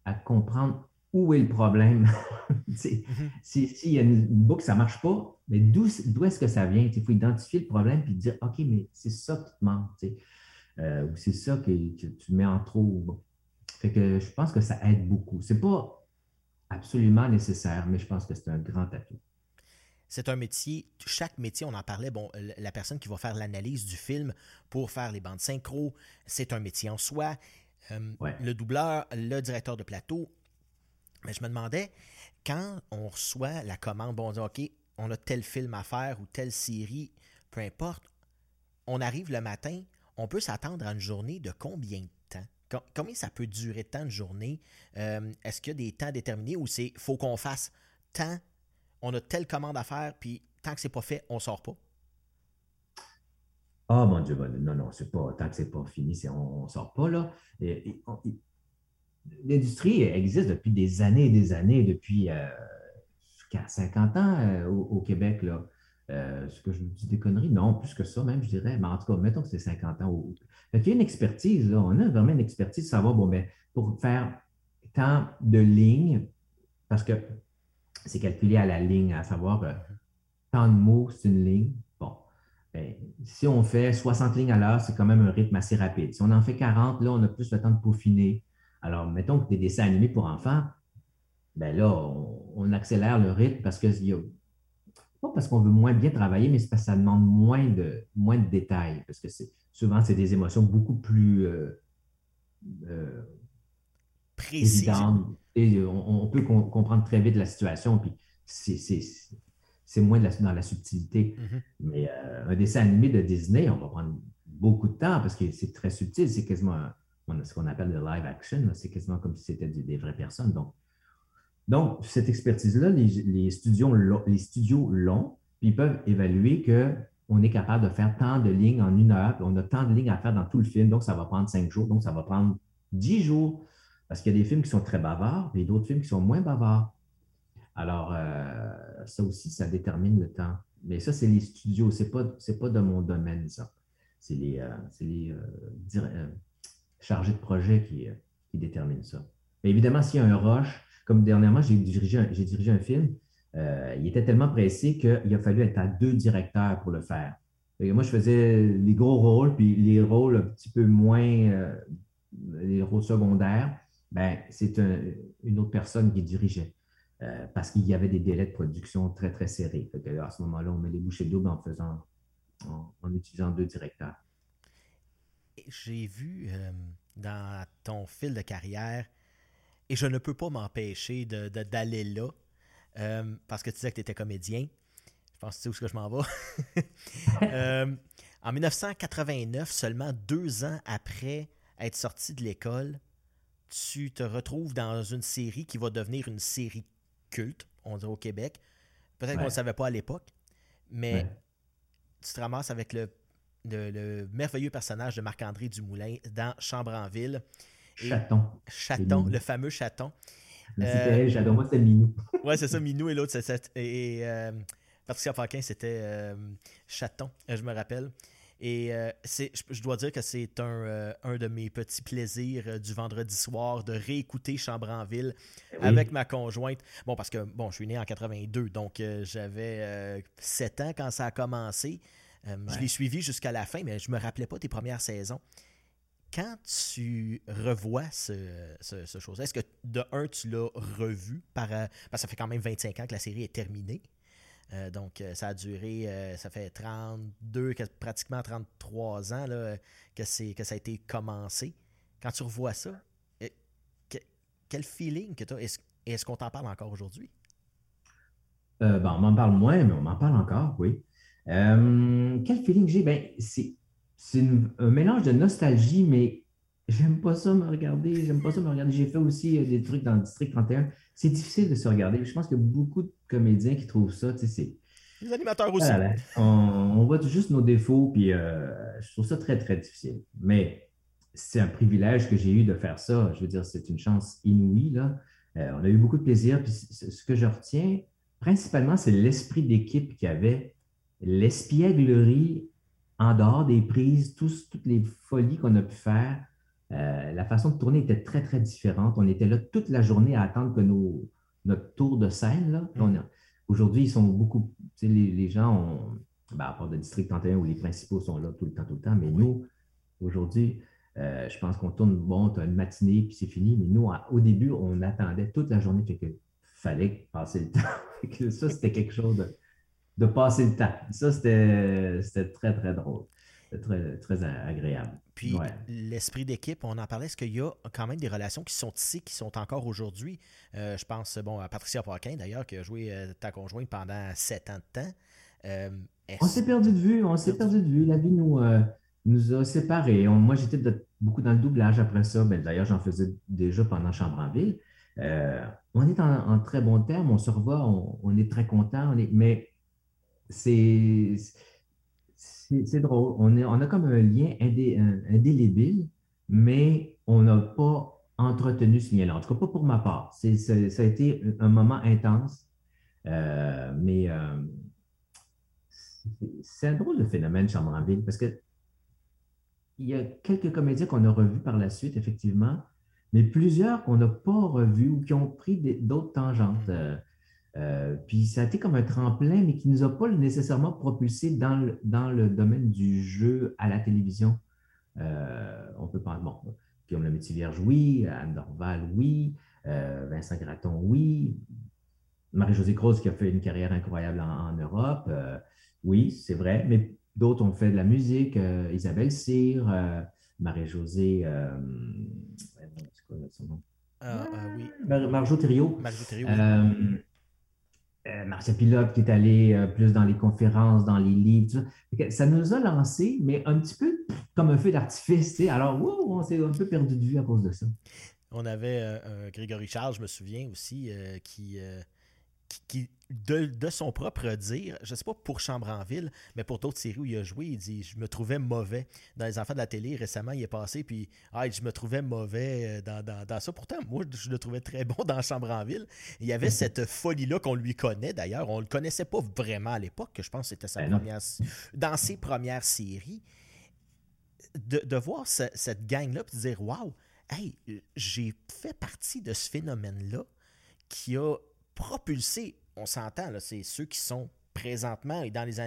à comprendre où est le problème. S'il mm-hmm. y a une boucle, ça ne marche pas, mais d'où est-ce que ça vient? Il faut identifier le problème et dire OK, mais c'est ça qui te manque. Euh, ou c'est ça que, tu mets en trop. Fait que je pense que ça aide beaucoup. Ce n'est pas absolument nécessaire, mais je pense que c'est un grand atout c'est un métier, chaque métier, on en parlait, bon, la personne qui va faire l'analyse du film pour faire les bandes synchro, c'est un métier en soi. Euh, le doubleur, le directeur de plateau. Mais je me demandais, quand on reçoit la commande, bon, on dit OK, on a tel film à faire ou telle série, peu importe, on arrive le matin, on peut s'attendre à une journée de combien de temps? Combien ça peut durer tant de journée? Euh, est-ce qu'il y a des temps déterminés ou c'est faut qu'on fasse tant on a telle commande à faire, puis tant que c'est pas fait, on sort pas? Oh mon Dieu, non, non, c'est pas, tant que c'est pas fini, on ne sort pas là. L'industrie existe depuis des années et des années, depuis 50 euh, ans euh, au, Québec. Là. Euh, est-ce que je vous dis des conneries? Non, plus que ça même, je dirais. Mais en tout cas, mettons que c'est 50 ans. Il y a une expertise, on a vraiment une expertise de savoir, bon, ben, pour faire tant de lignes, parce que c'est calculé à la ligne, à savoir tant de mots, c'est une ligne. Ben, si on fait 60 lignes à l'heure, c'est quand même un rythme assez rapide. Si on en fait 40, là, on a plus le temps de peaufiner. Alors, mettons que des dessins animés pour enfants, ben là, on, accélère le rythme parce que pas parce qu'on veut moins bien travailler, mais c'est parce que ça demande moins de, moins de détails. Parce que souvent, c'est des émotions beaucoup plus euh, euh, précises. Et on, peut comprendre très vite la situation. Puis c'est moins dans la subtilité. Mm-hmm. Mais euh, un dessin animé de Disney, on va prendre beaucoup de temps parce que c'est très subtil. C'est quasiment ce qu'on appelle le live action. C'est quasiment comme si c'était des, vraies personnes. Donc, donc cette expertise-là, les, studios, les studios l'ont, puis ils peuvent évaluer qu'on est capable de faire tant de lignes en une heure, puis on a tant de lignes à faire dans tout le film, donc ça va prendre cinq jours, donc ça va prendre dix jours. Parce qu'il y a des films qui sont très bavards et d'autres films qui sont moins bavards. Alors, euh, ça aussi, ça détermine le temps. Mais ça, c'est les studios. Ce n'est pas, pas de mon domaine, ça. C'est les, euh, euh, chargés de projet qui, déterminent ça. Mais évidemment, s'il y a un rush, comme dernièrement, j'ai dirigé, un, dirigé un film, il était tellement pressé qu'il a fallu être à deux directeurs pour le faire. moi, je faisais les gros rôles, puis les rôles un petit peu moins, les rôles secondaires, ben, c'est une autre personne qui dirigeait. Euh, parce qu'il y avait des délais de production très, très serrés. à ce moment-là, on met les bouchées doubles en faisant, en, utilisant deux directeurs. J'ai vu euh, dans ton fil de carrière, et je ne peux pas m'empêcher d'aller de, là, euh, parce que tu disais que tu étais comédien. Je pense que tu sais où je m'en vais. en 1989, seulement deux ans après être sorti de l'école, tu te retrouves dans une série qui va devenir une série culte, on dirait au Québec. Peut-être qu'on ne le savait pas à l'époque, mais tu te ramasses avec le, le, merveilleux personnage de Marc-André Dumoulin dans Chambre en ville. Chaton. Chaton, le fameux chaton. Euh, j'adore, moi c'est Minou. ouais, c'est ça, Minou et l'autre, c'est. Et, euh, Patricia Faquin, c'était euh, Chaton, je me rappelle. Et euh, je, dois dire que c'est un, euh, un, de mes petits plaisirs euh, du vendredi soir de réécouter Chambre en ville avec ma conjointe. Bon, parce que bon, je suis né en 82, donc j'avais 7 ans quand ça a commencé. Je l'ai suivi jusqu'à la fin, mais je ne me rappelais pas tes premières saisons. Quand tu revois ce, ce, chose, est-ce que de un, tu l'as revu par. parce que ça fait quand même 25 ans que la série est terminée? Euh, donc, euh, ça a duré, euh, ça fait 32, pratiquement 33 ans là, que, que ça a été commencé. Quand tu revois ça, quel feeling que tu as? Est-ce qu'on t'en parle encore aujourd'hui? Ben, on m'en parle moins, mais on m'en parle encore, oui. quel feeling j'ai? Ben, c'est un mélange de nostalgie, mais J'aime pas ça me regarder, j'aime pas ça me regarder. J'ai fait aussi euh, des trucs dans le district 31. C'est difficile de se regarder. Je pense qu'il y a beaucoup de comédiens qui trouvent ça, tu sais, c'est... Les animateurs aussi. on, voit juste nos défauts, puis euh, je trouve ça très, très difficile. Mais c'est un privilège que j'ai eu de faire ça. Je veux dire, c'est une chance inouïe, là. Euh, on a eu beaucoup de plaisir. Puis ce que je retiens, principalement, c'est l'esprit d'équipe qu'il y avait, l'espièglerie en dehors des prises, toutes les folies qu'on a pu faire. Euh, la façon de tourner était très, très différente. On était là toute la journée à attendre que nos, notre tour de scène. Mm. Aujourd'hui, ils sont beaucoup. Les, les gens ont. Ben, à part le district 31 où les principaux sont là tout le temps, tout le temps. Mais nous, aujourd'hui, euh, je pense qu'on tourne, bon, tu as une matinée, puis c'est fini. Mais nous, au début, on attendait toute la journée. Fait fallait passer le temps. ça, c'était quelque chose de, de, passer le temps. Ça, c'était très, très drôle. Très, très agréable. Puis l'esprit d'équipe, on en parlait, est-ce qu'il y a quand même des relations qui sont ici, qui sont encore aujourd'hui? Euh, je pense bon, à Patricia Paquin, d'ailleurs, qui a joué euh, ta conjointe pendant sept ans de temps. Euh, on s'est perdu de vue, on s'est perdu de vue. La vie nous, nous a séparés. moi, j'étais beaucoup dans le doublage après ça. Ben, d'ailleurs, j'en faisais déjà pendant Chambre en Ville. on est en, très bon terme, on se revoit, on, est très content, mais c'est c'est drôle. On, on, a comme un lien indélébile, mais on n'a pas entretenu ce lien-là. En tout cas, pas pour ma part. ça a été un moment intense, euh, mais euh, c'est un drôle de phénomène, Chambre en Ville, parce que il y a quelques comédiens qu'on a revus par la suite, effectivement, mais plusieurs qu'on n'a pas revus ou qui ont pris d'autres tangentes. Mm. Euh, puis ça a été comme un tremplin, mais qui ne nous a pas nécessairement propulsé dans le, dans le domaine du jeu à la télévision. on peut pas. Bon, Guillaume le métier vierge, oui. Anne Dorval, oui. Euh, Vincent Gratton, oui. Marie-Josée Croze qui a fait une carrière incroyable en, Europe. Euh, oui, c'est vrai. Mais d'autres ont fait de la musique. Euh, Isabelle Cyr, Marie-Josée. c'est quoi son nom? oui. Marjo Thériault. Marjo euh, Marcia Pilote qui est allée euh, plus dans les conférences, dans les livres, ça. nous a lancé, mais un petit peu comme un feu d'artifice. Alors, on s'est un peu perdu de vue à cause de ça. On avait euh, Grégory Charles, je me souviens aussi, qui, qui, de, son propre dire, je ne sais pas pour Chambre en Ville, mais pour d'autres séries où il a joué, il dit Je me trouvais mauvais. Dans Les Enfants de la télé, récemment, il est passé, puis ah, je me trouvais mauvais euh, dans, ça. Pourtant, moi, je le trouvais très bon dans Chambre en Ville. Il y avait cette folie-là qu'on lui connaît d'ailleurs. On ne le connaissait pas vraiment à l'époque, que je pense que c'était sa ben première. Dans ses premières séries. De, voir cette gang-là, puis de dire Waouh, hey, j'ai fait partie de ce phénomène-là qui a propulsé on s'entend, c'est ceux qui sont présentement et dans les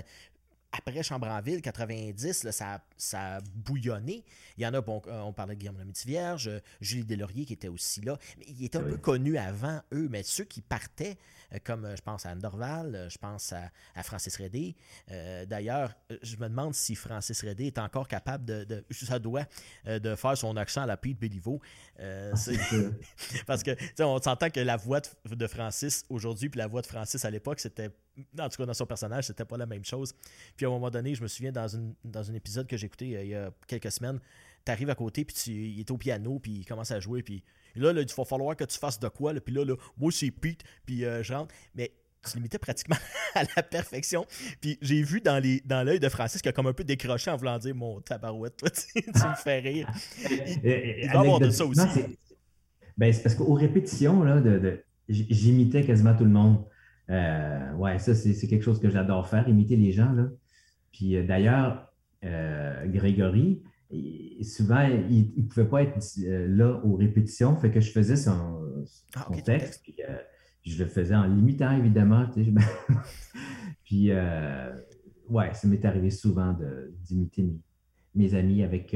après Chambre-en-Ville, 90, ça, ça, a bouillonné. Il y en a, bon, euh, on parlait de Guillaume Lemaitre-Vierge, euh, Julie Delaurier qui était aussi là. Mais il était un peu connu avant eux, mais ceux qui partaient, euh, comme je pense à Anne Dorval, je pense à, Francis Redé. D'ailleurs, je me demande si Francis Redé est encore capable de, de ça doit, de faire son accent à la Pete Béliveau. Ah, parce que, on s'entend que la voix de Francis aujourd'hui puis la voix de Francis à l'époque, c'était en tout cas dans son personnage, c'était pas la même chose. Puis à un moment donné, je me souviens dans, une, dans un épisode que j'ai écouté euh, il y a quelques semaines, tu arrives à côté, puis tu, il est au piano, puis il commence à jouer, puis là, il va falloir que tu fasses de quoi, puis là, là, moi c'est Pete, puis euh, je rentre. Mais tu l'imitais pratiquement à la perfection. Puis j'ai vu dans l'œil dans de Francis qu'il a comme un peu décroché en voulant dire mon tabarouette, toi, tu, me fais rire. Il, va avoir de ça aussi. Ben, c'est parce qu'aux répétitions, là, de j'imitais quasiment tout le monde. Euh, ouais, ça, c'est quelque chose que j'adore faire, imiter les gens. Là. Puis euh, d'ailleurs, euh, Grégory, souvent, il ne pouvait pas être là aux répétitions, fait que je faisais son, ah, texte, puis je le faisais en l'imitant, évidemment. puis, ouais, ça m'est arrivé souvent d'imiter mes, mes, amis avec,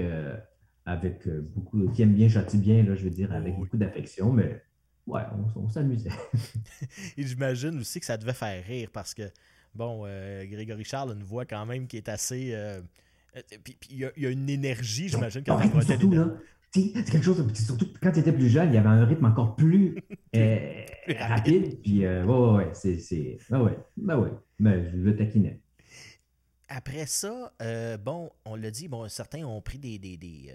avec beaucoup, qui aiment bien, châtient bien, là, je veux dire, avec oh, beaucoup d'affection, mais ouais, on, s'amusait. Et j'imagine aussi que ça devait faire rire parce que, bon, euh, Grégory Charles a une voix quand même qui est assez. Euh, euh, puis il y, a une énergie, j'imagine, quand ah, surtout, là, c'est quelque chose, surtout quand tu étais plus jeune, il y avait un rythme encore plus, rapide. Puis, ouais, ouais, ouais, c'est. Ouais, ouais, ben ouais, ben, je le taquinais. Après ça, bon, on l'a dit, bon, certains ont pris des, des, des,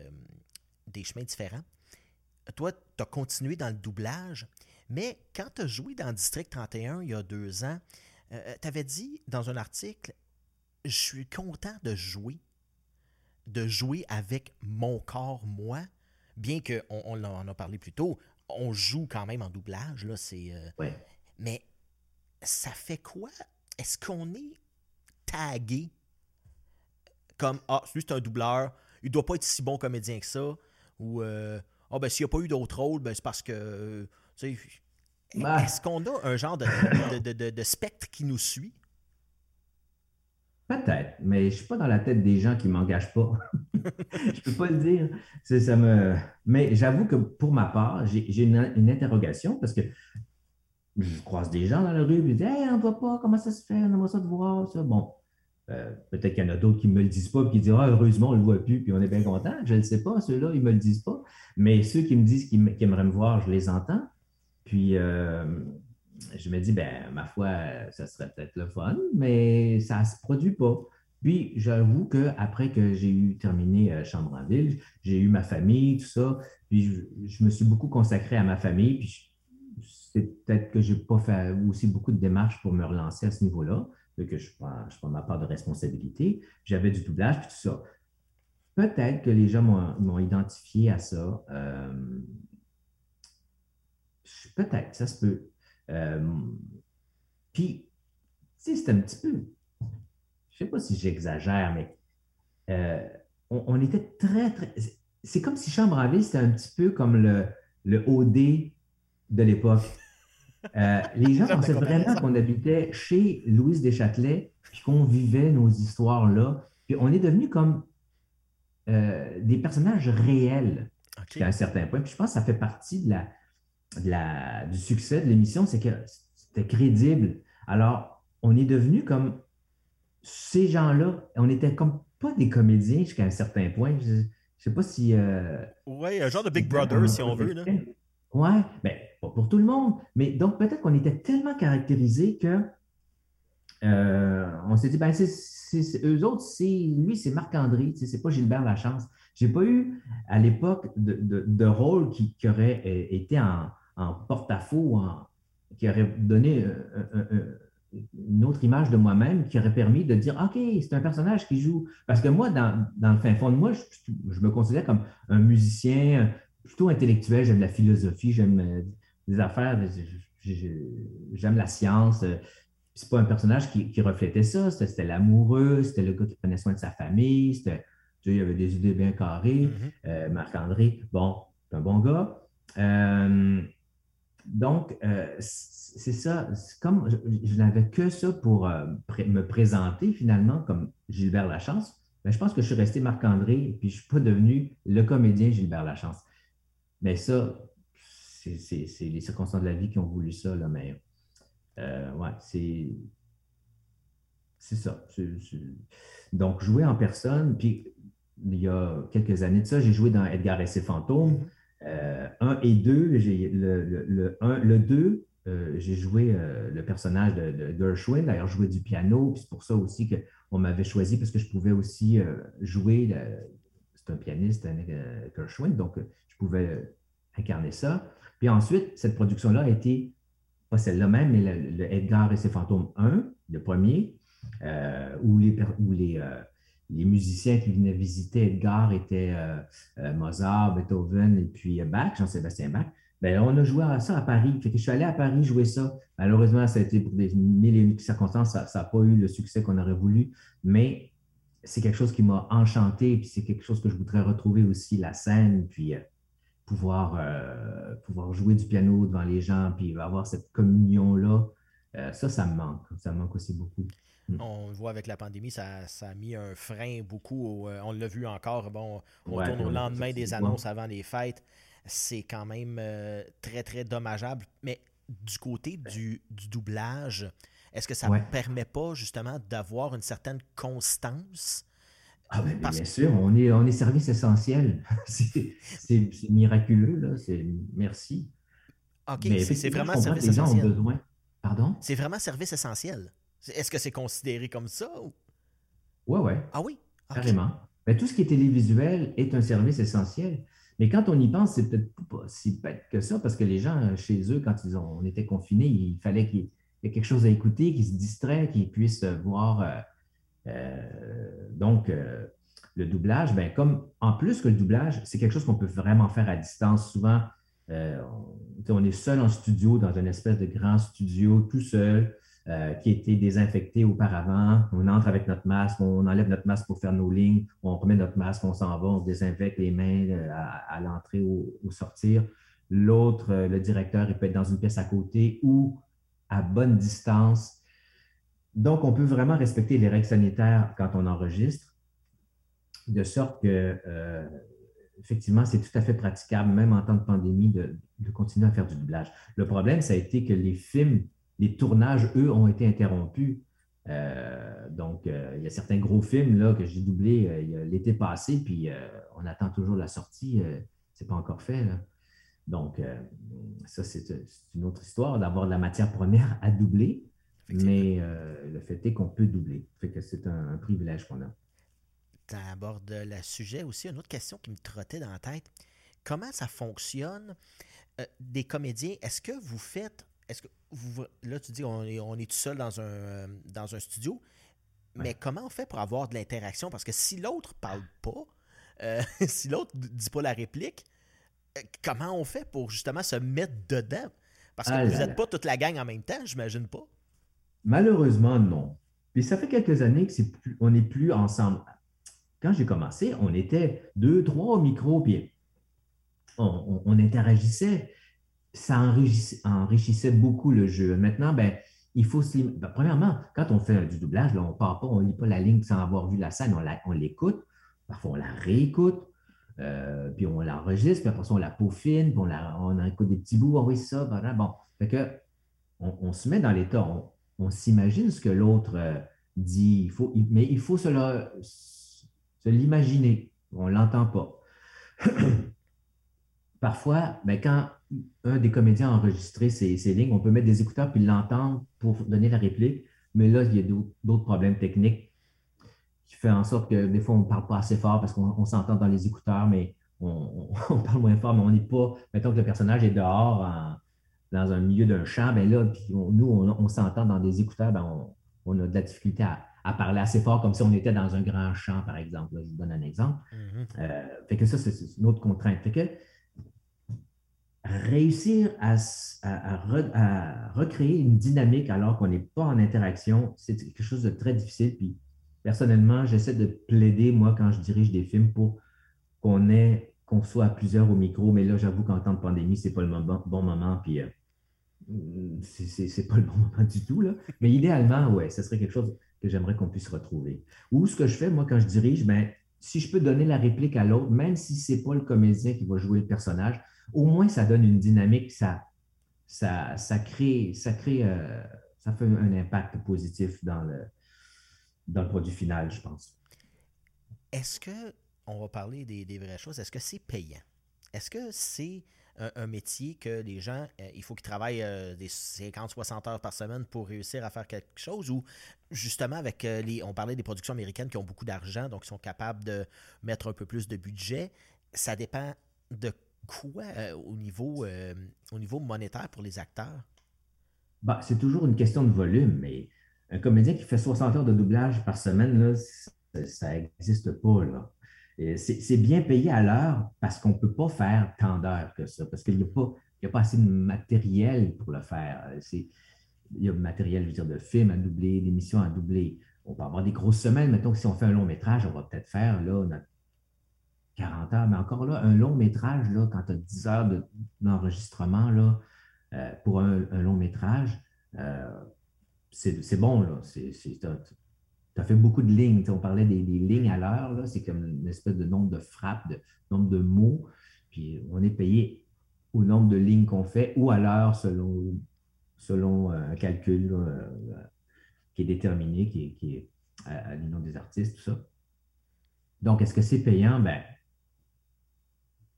des chemins différents toi, tu as continué dans le doublage, mais quand tu as joué dans District 31 il y a deux ans, euh, euh, tu avais dit dans un article Je suis content de jouer, de jouer avec mon corps, moi, bien qu'on on, en a parlé plus tôt, on joue quand même en doublage, là, c'est. Euh, mais ça fait quoi? Est-ce qu'on est tagué? Comme Ah, lui, c'est un doubleur, il doit pas être si bon comédien que ça, ou ah, ben, s'il n'y a pas eu d'autres rôles, ben, c'est parce que. Ben. Est-ce qu'on a un genre de, de, spectre qui nous suit? Peut-être, mais je ne suis pas dans la tête des gens qui ne m'engagent pas. je ne peux pas le dire. Ça me... Mais j'avoue que pour ma part, j'ai une, interrogation parce que je croise des gens dans la rue et disent Hey, on ne voit pas, comment ça se fait, on aimerait ça de voir. Ça. Bon, euh, peut-être qu'il y en a d'autres qui ne me le disent pas et qui disent Ah, heureusement, on ne le voit plus, puis on est bien content. Je ne sais pas, ceux-là, ils ne me le disent pas. Mais ceux qui me disent qu'ils aimeraient me voir, je les entends. Puis euh, je me dis, ben, ma foi, ça serait peut-être le fun, mais ça ne se produit pas. Puis j'avoue qu'après que j'ai eu terminé euh, Chambre en Ville, j'ai eu ma famille, tout ça. Puis je, me suis beaucoup consacré à ma famille. Puis c'est peut-être que je n'ai pas fait aussi beaucoup de démarches pour me relancer à ce niveau-là que je prends, je prends ma part de responsabilité. J'avais du doublage, puis tout ça. Peut-être que les gens m'ont identifié à ça. Euh, peut-être, ça se peut. Euh, puis, tu sais, c'est un petit peu, je sais pas si j'exagère, mais euh, on, était très, très. C'est comme si Chambre à ville, c'était un petit peu comme le, le OD de l'époque. Euh, les gens pensaient vraiment qu'on habitait chez Louise Deschâtelet, puis qu'on vivait nos histoires là. Puis on est devenu comme euh, des personnages réels à un certain point. Puis je pense que ça fait partie de la, du succès de l'émission, c'est que c'était crédible. Alors, on est devenu comme ces gens-là, on était comme pas des comédiens jusqu'à un certain point. Je ne sais pas si. Euh, oui, un genre de Big Brother, si on veut. Là. Oui, mais pas pour tout le monde. Mais donc, peut-être qu'on était tellement caractérisés que euh, on s'est dit, ben, c'est, eux autres, c'est, lui, c'est Marc-André, c'est pas Gilbert Lachance. J'ai pas eu à l'époque de, rôle qui, aurait euh, été en, porte-à-faux, qui aurait donné une autre image de moi-même qui aurait permis de dire OK, c'est un personnage qui joue. Parce que moi, dans, le fin fond de moi, je, me considère comme un musicien plutôt intellectuel. J'aime la philosophie, j'aime euh, les affaires, j'aime la science. C'est pas un personnage qui, reflétait ça. C'était l'amoureux, c'était le gars qui prenait soin de sa famille, c'était, il y avait des idées bien carrées. Mm-hmm. Euh, Marc-André, bon, c'est un bon gars. Euh, donc, c'est ça. Comme je, n'avais que ça pour euh, me présenter finalement comme Gilbert Lachance, mais je pense que je suis resté Marc-André et puis je ne suis pas devenu le comédien Gilbert Lachance. Mais ça, c'est les circonstances de la vie qui ont voulu ça, là, mais euh, ouais, c'est. C'est ça. Donc, jouer en personne, puis il y a quelques années de ça, j'ai joué dans Edgar et ses fantômes. Mm-hmm. Euh, un et deux, le, le, le, le 2, euh, j'ai joué euh, le personnage de, Gershwin, d'ailleurs, je jouais du piano, puis c'est pour ça aussi qu'on m'avait choisi, parce que je pouvais aussi jouer, c'est un pianiste, Gershwin, donc je pouvais incarner ça. Puis ensuite, cette production-là a été, pas celle-là même, mais le, Edgar et ses fantômes 1, le premier, où les, où les, les musiciens qui venaient visiter Edgar étaient Mozart, Beethoven et puis Bach, Jean-Sébastien Bach. Ben, on a joué à ça à Paris. Fait je suis allé à Paris jouer ça. Malheureusement, ça a été pour des mille et une circonstances, ça n'a pas eu le succès qu'on aurait voulu, mais c'est quelque chose qui m'a enchanté, puis c'est quelque chose que je voudrais retrouver aussi, la scène, puis euh, pouvoir, euh, pouvoir jouer du piano devant les gens, puis avoir cette communion-là. Euh, ça, ça me manque. Ça me manque aussi beaucoup. Mm. On le voit avec la pandémie, ça, a mis un frein beaucoup. on l'a vu encore. Bon, on tourne au lendemain des annonces avant les fêtes c'est quand même euh, très, très dommageable. Mais du côté du, doublage, est-ce que ça ne permet pas justement d'avoir une certaine constance? Ah ben, Bien sûr, on est, on est service essentiel. c'est miraculeux, là. Merci. OK, c'est vraiment service essentiel. Pardon? C'est vraiment service essentiel. Est-ce que c'est considéré comme ça? Ou... Oui, oui. Ah oui? Carrément. Mais tout ce qui est télévisuel est un service essentiel. Mais quand on y pense, c'est peut-être pas si bête que ça, parce que les gens, euh, chez eux, quand ils ont, on était confinés, il fallait qu'il y ait quelque chose à écouter, qu'ils se distraient, qu'ils puissent voir. Euh, euh, donc, le doublage, ben, comme en plus que le doublage, c'est quelque chose qu'on peut vraiment faire à distance. Souvent, on, est seul en studio, dans une espèce de grand studio, tout seul. Euh, qui était désinfecté auparavant. On entre avec notre masque, on enlève notre masque pour faire nos lignes, on remet notre masque, on s'en va, on se désinfecte les mains euh, à, l'entrée ou au sortir. L'autre, euh, le directeur, il peut être dans une pièce à côté ou à bonne distance. Donc, on peut vraiment respecter les règles sanitaires quand on enregistre, de sorte que, effectivement, c'est tout à fait praticable, même en temps de pandémie, de, continuer à faire du doublage. Le problème, ça a été que les films les tournages, eux, ont été interrompus. Euh, donc, euh, il y a certains gros films là, que j'ai doublés euh, l'été passé, puis on attend toujours la sortie. Ce n'est pas encore fait. Donc, ça, c'est une autre histoire d'avoir de la matière première à doubler, mais le fait est qu'on peut doubler. Fait que c'est un, privilège qu'on a. Tu abordes le sujet aussi. Une autre question qui me trottait dans la tête. Comment ça fonctionne des comédiens? Est-ce que vous faites est-ce que vous, là, tu dis on est, on est tout seul dans un, dans un studio, mais comment on fait pour avoir de l'interaction? Parce que si l'autre parle pas, euh, si l'autre dit pas la réplique, euh, comment on fait pour justement se mettre dedans? Parce que ah vous n'êtes pas toute la gang en même temps, j'imagine pas. Malheureusement, non. Puis ça fait quelques années que c'est plus, on n'est plus ensemble. Quand j'ai commencé, on était deux, trois au micro, puis on, interagissait. Ça enrichissait, beaucoup le jeu. Maintenant, ben, il faut se ben, Premièrement, quand on fait du doublage, on ne part pas, on ne lit pas la ligne sans avoir vu la scène, on l'écoute. Parfois, on la réécoute, euh, puis on l'enregistre, puis après ça, on la peaufine, puis on, écoute des petits bouts, ah oui, ça. Bon, fait que on, se met dans l'état, on, s'imagine ce que l'autre euh, dit, mais il faut se, l'imaginer, on ne l'entend pas. Parfois, ben, quand un des comédiens a enregistré ces, lignes, on peut mettre des écouteurs puis l'entendre pour donner la réplique, mais là, il y a d'autres problèmes techniques qui font en sorte que des fois, on ne parle pas assez fort parce qu'on s'entend dans les écouteurs, mais on, parle moins fort, mais on n'est pas, mettons que le personnage est dehors dans un milieu d'un champ, bien là, puis nous, on, s'entend dans des écouteurs, ben, on, a de la difficulté à, parler assez fort, comme si on était dans un grand champ, par exemple. je vous donne un exemple. Mm-hmm. Euh, fait que ça, c'est une autre contrainte. Fait que réussir à, recréer une dynamique alors qu'on n'est pas en interaction, c'est quelque chose de très difficile. Puis personnellement, j'essaie de plaider, moi, quand je dirige des films, pour qu'on ait, qu'on soit à plusieurs au micro. Mais là, j'avoue qu'en temps de pandémie, ce n'est pas le bon, moment. Puis euh, c'est pas le bon moment du tout. Mais idéalement, ouais, ce serait quelque chose que j'aimerais qu'on puisse retrouver. Ou ce que je fais, moi, quand je dirige, ben, si je peux donner la réplique à l'autre, même si ce n'est pas le comédien qui va jouer le personnage, au moins ça donne une dynamique, ça, ça, ça crée, ça crée, euh, ça fait un impact positif dans le, dans le produit final, je pense. Est-ce que, on va parler des, vraies choses, est-ce que c'est payant? Est-ce que c'est un, métier que les gens, euh, il faut qu'ils travaillent euh, des 50-60 heures par semaine pour réussir à faire quelque chose ou justement avec les, on parlait des productions américaines qui ont beaucoup d'argent, donc ils sont capables de mettre un peu plus de budget. Ça dépend de quoi euh, au, niveau, euh, au niveau monétaire pour les acteurs? Bah, c'est toujours une question de volume, mais un comédien qui fait 60 heures de doublage par semaine, ça n'existe pas. C'est bien payé à l'heure parce qu'on ne peut pas faire tant d'heures que ça, parce qu'il n'y a, pas, a pas assez de matériel pour le faire. Il y a du matériel, je veux dire, de films à doubler, d'émissions à doubler. On peut avoir des grosses semaines. Mettons que si on fait un long métrage, on va peut-être faire là, notre 40 heures. Mais encore là, un long métrage, là, quand tu as 10 heures d'enregistrement là, euh, pour un, long métrage, euh, c'est bon. Tu as, fait beaucoup de lignes. on parlait des, lignes à l'heure. C'est comme une espèce de nombre de frappes, de nombre de mots. Puis on est payé au nombre de lignes qu'on fait ou à l'heure selon, selon euh, un calcul qui est déterminé, qui est, à, l'union des artistes, tout ça. Donc, est-ce que c'est payant? Ben,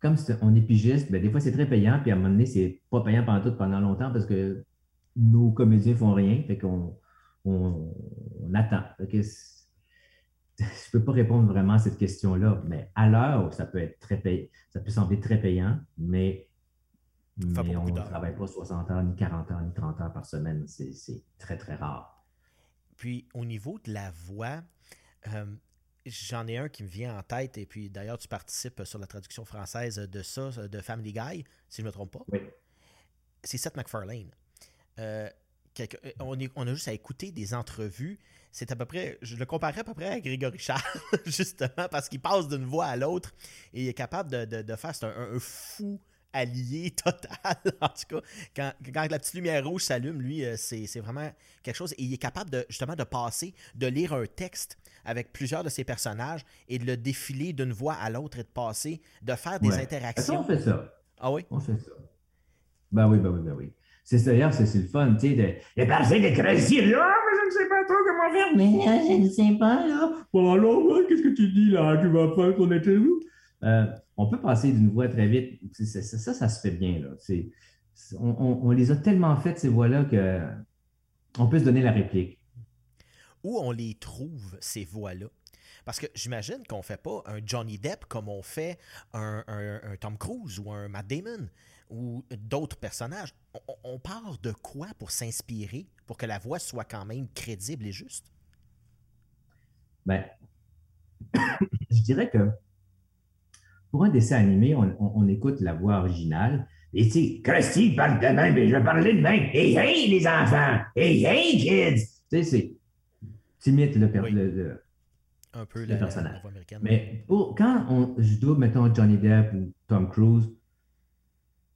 comme on est pigiste, ben, des fois, c'est très payant, puis à un moment donné, c'est pas payant pendant tout pendant longtemps parce que nos comédiens font rien, fait qu'on on, attend. je ne peux pas répondre vraiment à cette question-là, mais à l'heure, ça peut être très payant, ça peut sembler très payant, mais, on ne travaille pas 60 heures, ni 40 heures, ni 30 heures par semaine. C'est très, très rare. Puis au niveau de la voix, euh, J'en ai un qui me vient en tête, et puis d'ailleurs, tu participes sur la traduction française de ça, de Family Guy, si je ne me trompe pas. Oui. C'est Seth MacFarlane. Euh, euh, on, on, a juste à écouter des entrevues. C'est à peu près, je le comparerais à peu près à Grégory Charles, justement, parce qu'il passe d'une voix à l'autre et il est capable de, faire, c'est un, fou allié total. en tout cas, quand, quand la petite lumière rouge s'allume, lui, euh, c'est vraiment quelque chose. Et il est capable de, justement de passer, de lire un texte avec plusieurs de ses personnages et de le défiler d'une voix à l'autre et de passer, de faire des interactions. on fait ça? Ah oui? On fait ça. Ben oui, ben oui, ben oui. C'est d'ailleurs, c'est le fun, tu sais, de, de passer des crédits, là, mais je ne sais pas trop comment faire, mais je ne sais pas, là. Bon, alors, qu'est-ce que tu dis, là? Tu vas faire qu'on était où? Euh, on peut passer d'une voix très vite. ça, ça, ça, se fait bien, là. On, on, on, les a tellement faites, ces voix-là, qu'on peut se donner la réplique où on les trouve, ces voix-là? Parce que j'imagine qu'on fait pas un Johnny Depp comme on fait un, Tom Cruise ou un Matt Damon ou d'autres personnages. On, part de quoi pour s'inspirer, pour que la voix soit quand même crédible et juste? Ben, je dirais que pour un dessin animé, on, écoute la voix originale. Et tu sais, Krusty parle de même, je vais parler de même. Hey, hey, les enfants! Hey, hey, kids! Tu sais, c'est. timide le, le, un peu la, personnage. voix américaine. Mais quand on, je dois, mettons, Johnny Depp ou Tom Cruise,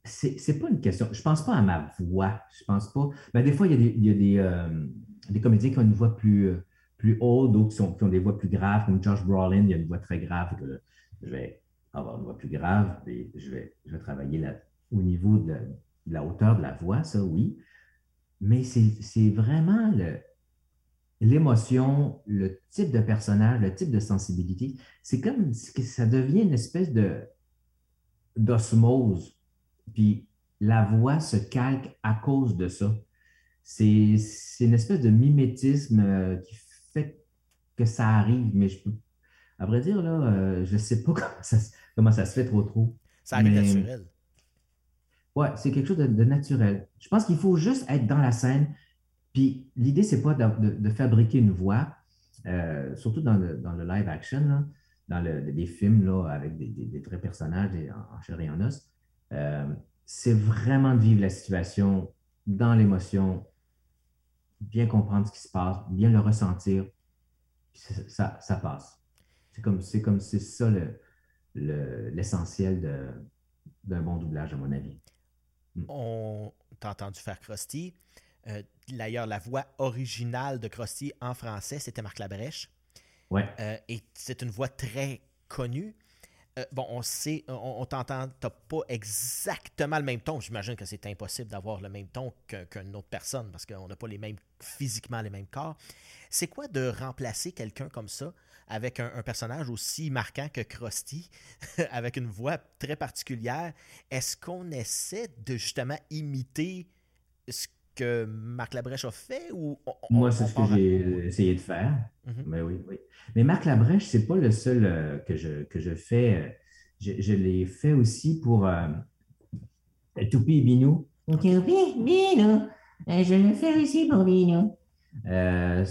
c'est pas une question. Je pense pas à ma voix. Je pense pas. Mais des fois, il y a des, y a des, euh, des comédiens qui ont une voix plus, euh, plus haute, d'autres qui, qui, ont des voix plus graves, comme Josh Brolin, il a une voix très grave. je vais avoir une voix plus grave, et je vais, je vais travailler au niveau de la, hauteur de la voix, ça oui. Mais c'est vraiment l'émotion, le, type de personnage, le type de sensibilité. C'est comme ça devient une espèce de d'osmose. Puis la voix se calque à cause de ça. C'est une espèce de mimétisme euh, qui fait que ça arrive, mais je peux à vrai dire, là, euh, je ne sais pas comment ça, se fait trop trop. Ça arrive naturel. Ouais, c'est quelque chose de, naturel. Je pense qu'il faut juste être dans la scène. Puis l'idée, c'est pas de, fabriquer une voix, euh, surtout dans le, live action, dans les films là, avec des, vrais personnages en, chair et en os. Euh, c'est vraiment de vivre la situation dans l'émotion, bien comprendre ce qui se passe, bien le ressentir. Ça, ça passe. C'est comme c'est comme c'est ça l'essentiel le, d'un bon doublage, à mon avis. Mm. On t'a entendu faire Krusty. Euh, d'ailleurs, la voix originale de Krusty en français, c'était Marc Labrèche. Ouais. Euh, et c'est une voix très connue. Euh, bon, on sait, on, t'entend, t'as pas exactement le même ton. J'imagine que c'est impossible d'avoir le même ton qu'une autre personne parce qu'on n'a pas les mêmes, physiquement les mêmes corps. C'est quoi de remplacer quelqu'un comme ça avec un, personnage aussi marquant que Krusty, avec une voix très particulière, est-ce qu'on essaie de justement imiter ce que Marc Labrèche a fait ou Moi, c'est ce que j'ai essayé de faire. Mais mhm. ben oui, oui. Mais Marc Labrèche, c'est pas le seul euh, que, je, que je fais. Euh, je, l'ai fait aussi pour euh, Toupie et Binou. Toupie, Binou. Je le fais aussi pour Binou. Euh,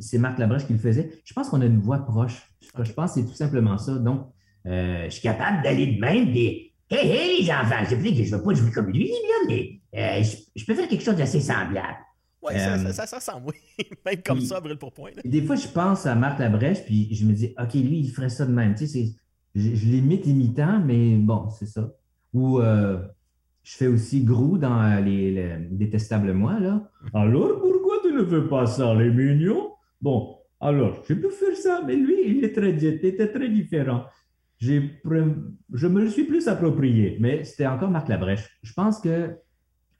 c'est Marc Labrèche qui le faisait. Je pense qu'on a une voix proche. Je pense que c'est tout simplement ça. Donc, euh, je suis capable d'aller de même des Hey, hey, les enfants, je ne vais pas jouer comme lui, mais euh, je, peux faire quelque chose d'assez semblable. Oui, ça, ça, ça, ressemble, oui. Même comme ça, brûle pour point. Des fois, je pense à Marc Labrèche, puis je me dis, OK, lui, il ferait ça de même. Tu sais, je, je l'imite imitant, mais bon, c'est ça. Ou je fais aussi Grou dans les, les Détestables Moi, là. Alors, pourquoi tu ne fais pas ça, les mignons? Bon, alors, je peux faire ça, mais lui, il est très, était très différent. Je me le suis plus approprié, mais c'était encore Marc Labrèche. Je pense qu'il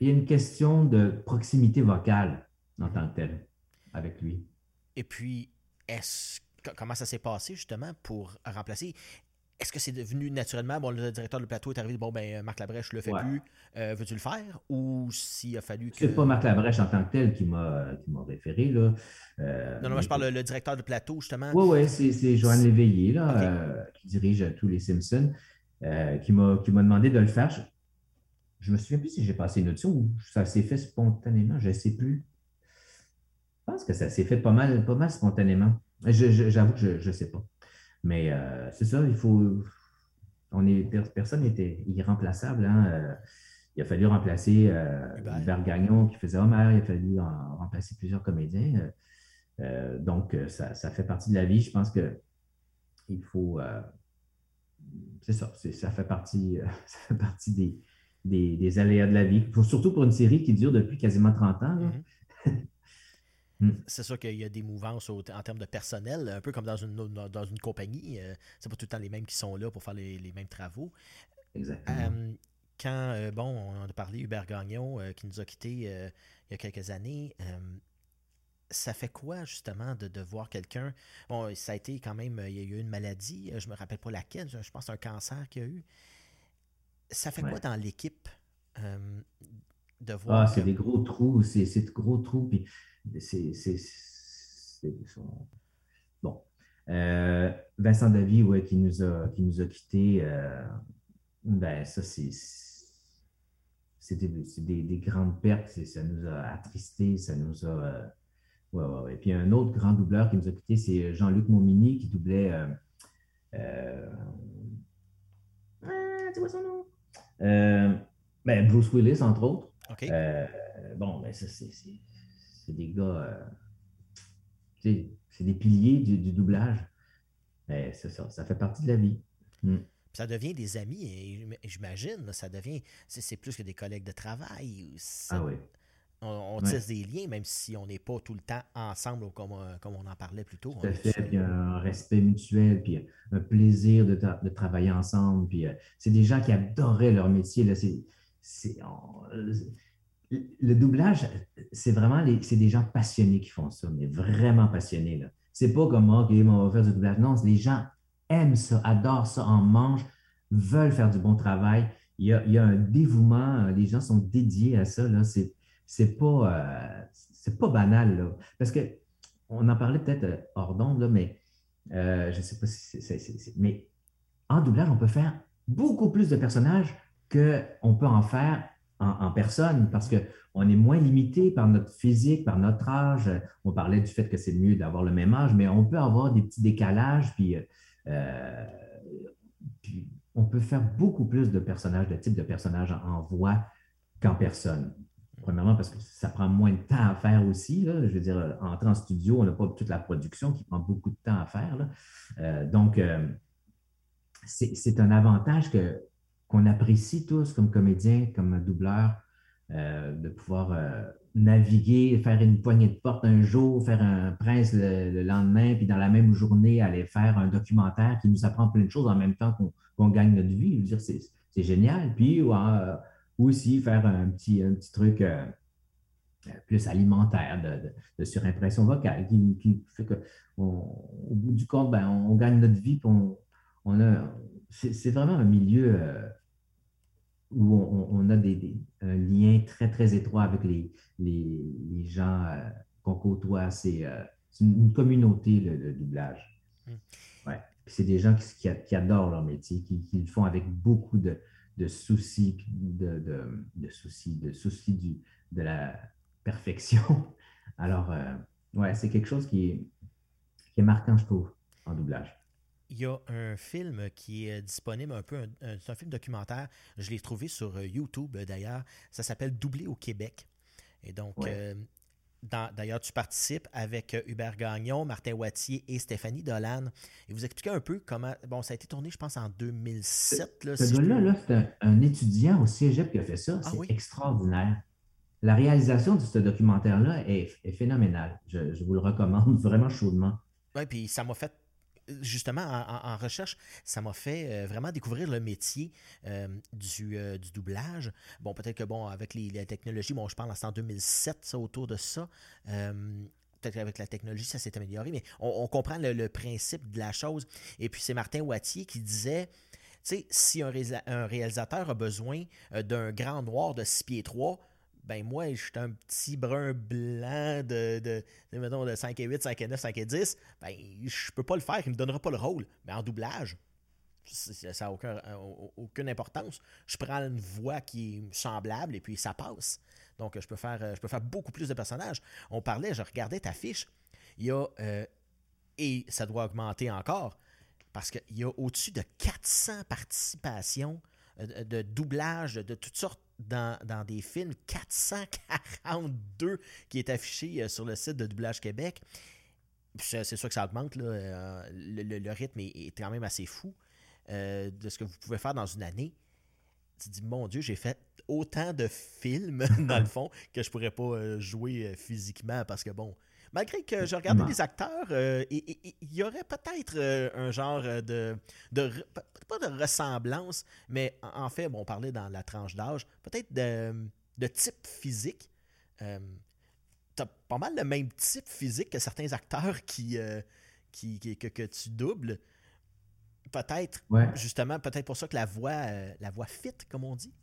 y a une question de proximité vocale en tant que telle avec lui. Et puis, est-ce comment ça s'est passé justement pour remplacer est-ce que c'est devenu naturellement, bon, le directeur du plateau est arrivé, bon, ben, Marc Labrèche, je le fais plus, euh, veux-tu le faire? Ou s'il a fallu que. C'est pas Marc Labrèche en tant que tel qui m'a référé, là. Euh, non, non, moi, je parle le, directeur du plateau, justement. Oui, oui, c'est Joanne Léveillé, là, euh, qui dirige tous les Simpsons, qui m'a demandé de le faire. Je, ne me souviens plus si j'ai passé une audition ou ça s'est fait spontanément, je ne sais plus. Je pense que ça s'est fait pas mal, pas mal spontanément. J'avoue que je ne sais pas. Mais euh, c'est ça, il faut. On est, personne n'était irremplaçable. Hein. Euh, il a fallu remplacer euh, Hubert Gagnon qui faisait Homer, il a fallu remplacer plusieurs comédiens. donc, ça, fait partie de la vie. Je pense que il faut. c'est ça, ça fait partie, ça fait partie des, des, aléas de la vie. surtout pour une série qui dure depuis quasiment 30 ans. Mm-hmm. Hmm. C'est sûr qu'il y a des mouvances en termes de personnel, un peu comme dans une, dans une compagnie. Euh, c'est pas tout le temps les mêmes qui sont là pour faire les, mêmes travaux. Exactement. Euh, quand, euh, bon, on a parlé Hubert Gagnon qui nous a quittés il y a quelques années, ça fait quoi justement de, de voir quelqu'un? Bon, ça a été quand même, il y a eu une maladie, je me rappelle pas laquelle, je pense un cancer qu'il y a eu. Ça fait quoi dans l'équipe de voir. Ah, c'est des gros trous, c'est de gros trous. Puis c'est. Bon. Vincent Davy, ouais, qui nous a, qui nous a quittés, ben, ça, c'est c'était des, des, grandes pertes, ça nous a attristés, ça nous a. ouais, ouais, ouais. Puis un autre grand doubleur qui nous a quittés, c'est Jean-Luc Momini qui doublait. Euh, ah, tu vois son nom? Euh, ben, Bruce Willis, entre autres. Euh, bon, ben, ça, c'est des gars. c'est des piliers du, doublage. C'est ça, ça fait partie de la vie. Hmm. Ça devient des amis, j'imagine. Ça devient. C'est plus que des collègues de travail. Ah oui on, tisse des liens, même si on n'est pas tout le temps ensemble, comme, euh, comme on en parlait plus tôt. Tout à fait, puis un respect mutuel, puis un plaisir de, de travailler ensemble. Puis euh, c'est des gens qui adoraient leur métier. Là. C'est, le doublage, c'est vraiment des gens passionnés qui font ça, mais vraiment passionnés. Là. C'est pas comme, OK, on va faire du doublage. Non, les gens aiment ça, adorent ça, en mangent, veulent faire du bon travail. Il y a, un dévouement, les gens sont dédiés à ça. Là. C'est, c'est pas, euh, c'est pas banal. Parce que on en parlait peut-être euh, hors d'onde, mais euh, je ne sais pas si c'est. Mais en doublage, on peut faire beaucoup plus de personnages qu'on peut en faire en, personne parce qu'on est moins limité par notre physique, par notre âge. On parlait du fait que c'est mieux d'avoir le même âge, mais on peut avoir des petits décalages, puis, puis on peut faire beaucoup plus de personnages, de types de personnages en voix qu'en personne. Premièrement, parce que ça prend moins de temps à faire aussi. Je veux dire, entrer en studio, on n'a pas toute la production qui prend beaucoup de temps à faire. Euh, donc, euh, c'est un avantage que, qu'on apprécie tous comme comédien, comme doubleur, euh, de pouvoir naviguer, faire une poignée de porte un jour, faire un prince le, lendemain, puis dans la même journée, aller faire un documentaire qui nous apprend plein de choses en même temps qu'on gagne notre vie. Je veux dire, c'est génial. Puis, ou aussi faire un petit, un petit truc euh, plus alimentaire de, surimpression vocale qui, fait que au bout du compte, ben, on, gagne notre vie. On, a, c'est, vraiment un milieu euh, où on, a des, un lien très, très étroit avec les, les, gens euh, qu'on côtoie. C'est, une, communauté, le, doublage. Mmh. Ouais. c'est des gens qui, qui, adorent leur métier, qui, qui, le font avec beaucoup de, de soucis, de, de, soucis, de soucis du, de la perfection. Alors, euh, ouais, c'est quelque chose qui est, qui est marquant, je trouve, en doublage. Il y a un film qui est disponible, un peu, c'est un film documentaire. Je l'ai trouvé sur euh, YouTube d'ailleurs. Ça s'appelle Doublé au Québec. Et donc, euh, D'ailleurs, tu participes avec euh, Hubert Gagnon, Martin Wattier et Stéphanie Dolan. Et vous expliquez un peu comment. Bon, ça a été tourné, je pense, en 2007. Là, ce gars-là, c'est un, étudiant au cégep qui a fait ça. Ah c'est extraordinaire. La réalisation de ce documentaire-là est, est, phénoménale. Je, je, vous le recommande vraiment chaudement. Oui, puis ça m'a fait justement, en, recherche, ça m'a fait euh, vraiment découvrir le métier euh, euh, du, doublage. Bon, peut-être que, bon, avec les, technologies, bon, je parle en 2007, ça, autour de ça. peut-être qu'avec la technologie, ça s'est amélioré, mais on, comprend le, principe de la chose. Et puis, c'est Martin Wattier qui disait tu sais, si un, un, réalisateur a besoin d'un grand noir de 6 pieds 3, ben moi, je suis un petit brun blanc de, de, de 5 et 8, 5 et 9, 5 et 10, ben je peux pas le faire, il me donnera pas le rôle. Mais en doublage, ça n'a aucun, aucune importance. Je prends une voix qui est semblable et puis ça passe. Donc, je peux faire, je peux faire beaucoup plus de personnages. On parlait, je regardais ta fiche, il y a, euh, et ça doit augmenter encore, parce qu'il y a au-dessus de 400 participations euh, de doublage de toutes sortes dans, des films, 442 qui est affiché euh, sur le site de Doublage Québec. C'est sûr que ça augmente, euh, le, rythme est, quand même assez fou euh, de ce que vous pouvez faire dans une année. Tu te dis, mon Dieu, j'ai fait autant de films, dans le fond, que je pourrais pas jouer physiquement parce que, bon, malgré que je regardais les acteurs, euh, il y aurait peut-être euh, un genre de, de, pas de ressemblance, mais en fait, bon, on parlait dans la tranche d'âge, peut-être de, type physique. Euh, tu as pas mal le même type physique que certains acteurs qui, qui, que, tu doubles. Peut-être, justement, peut-être pour ça que la voix, la voix fit, comme on dit.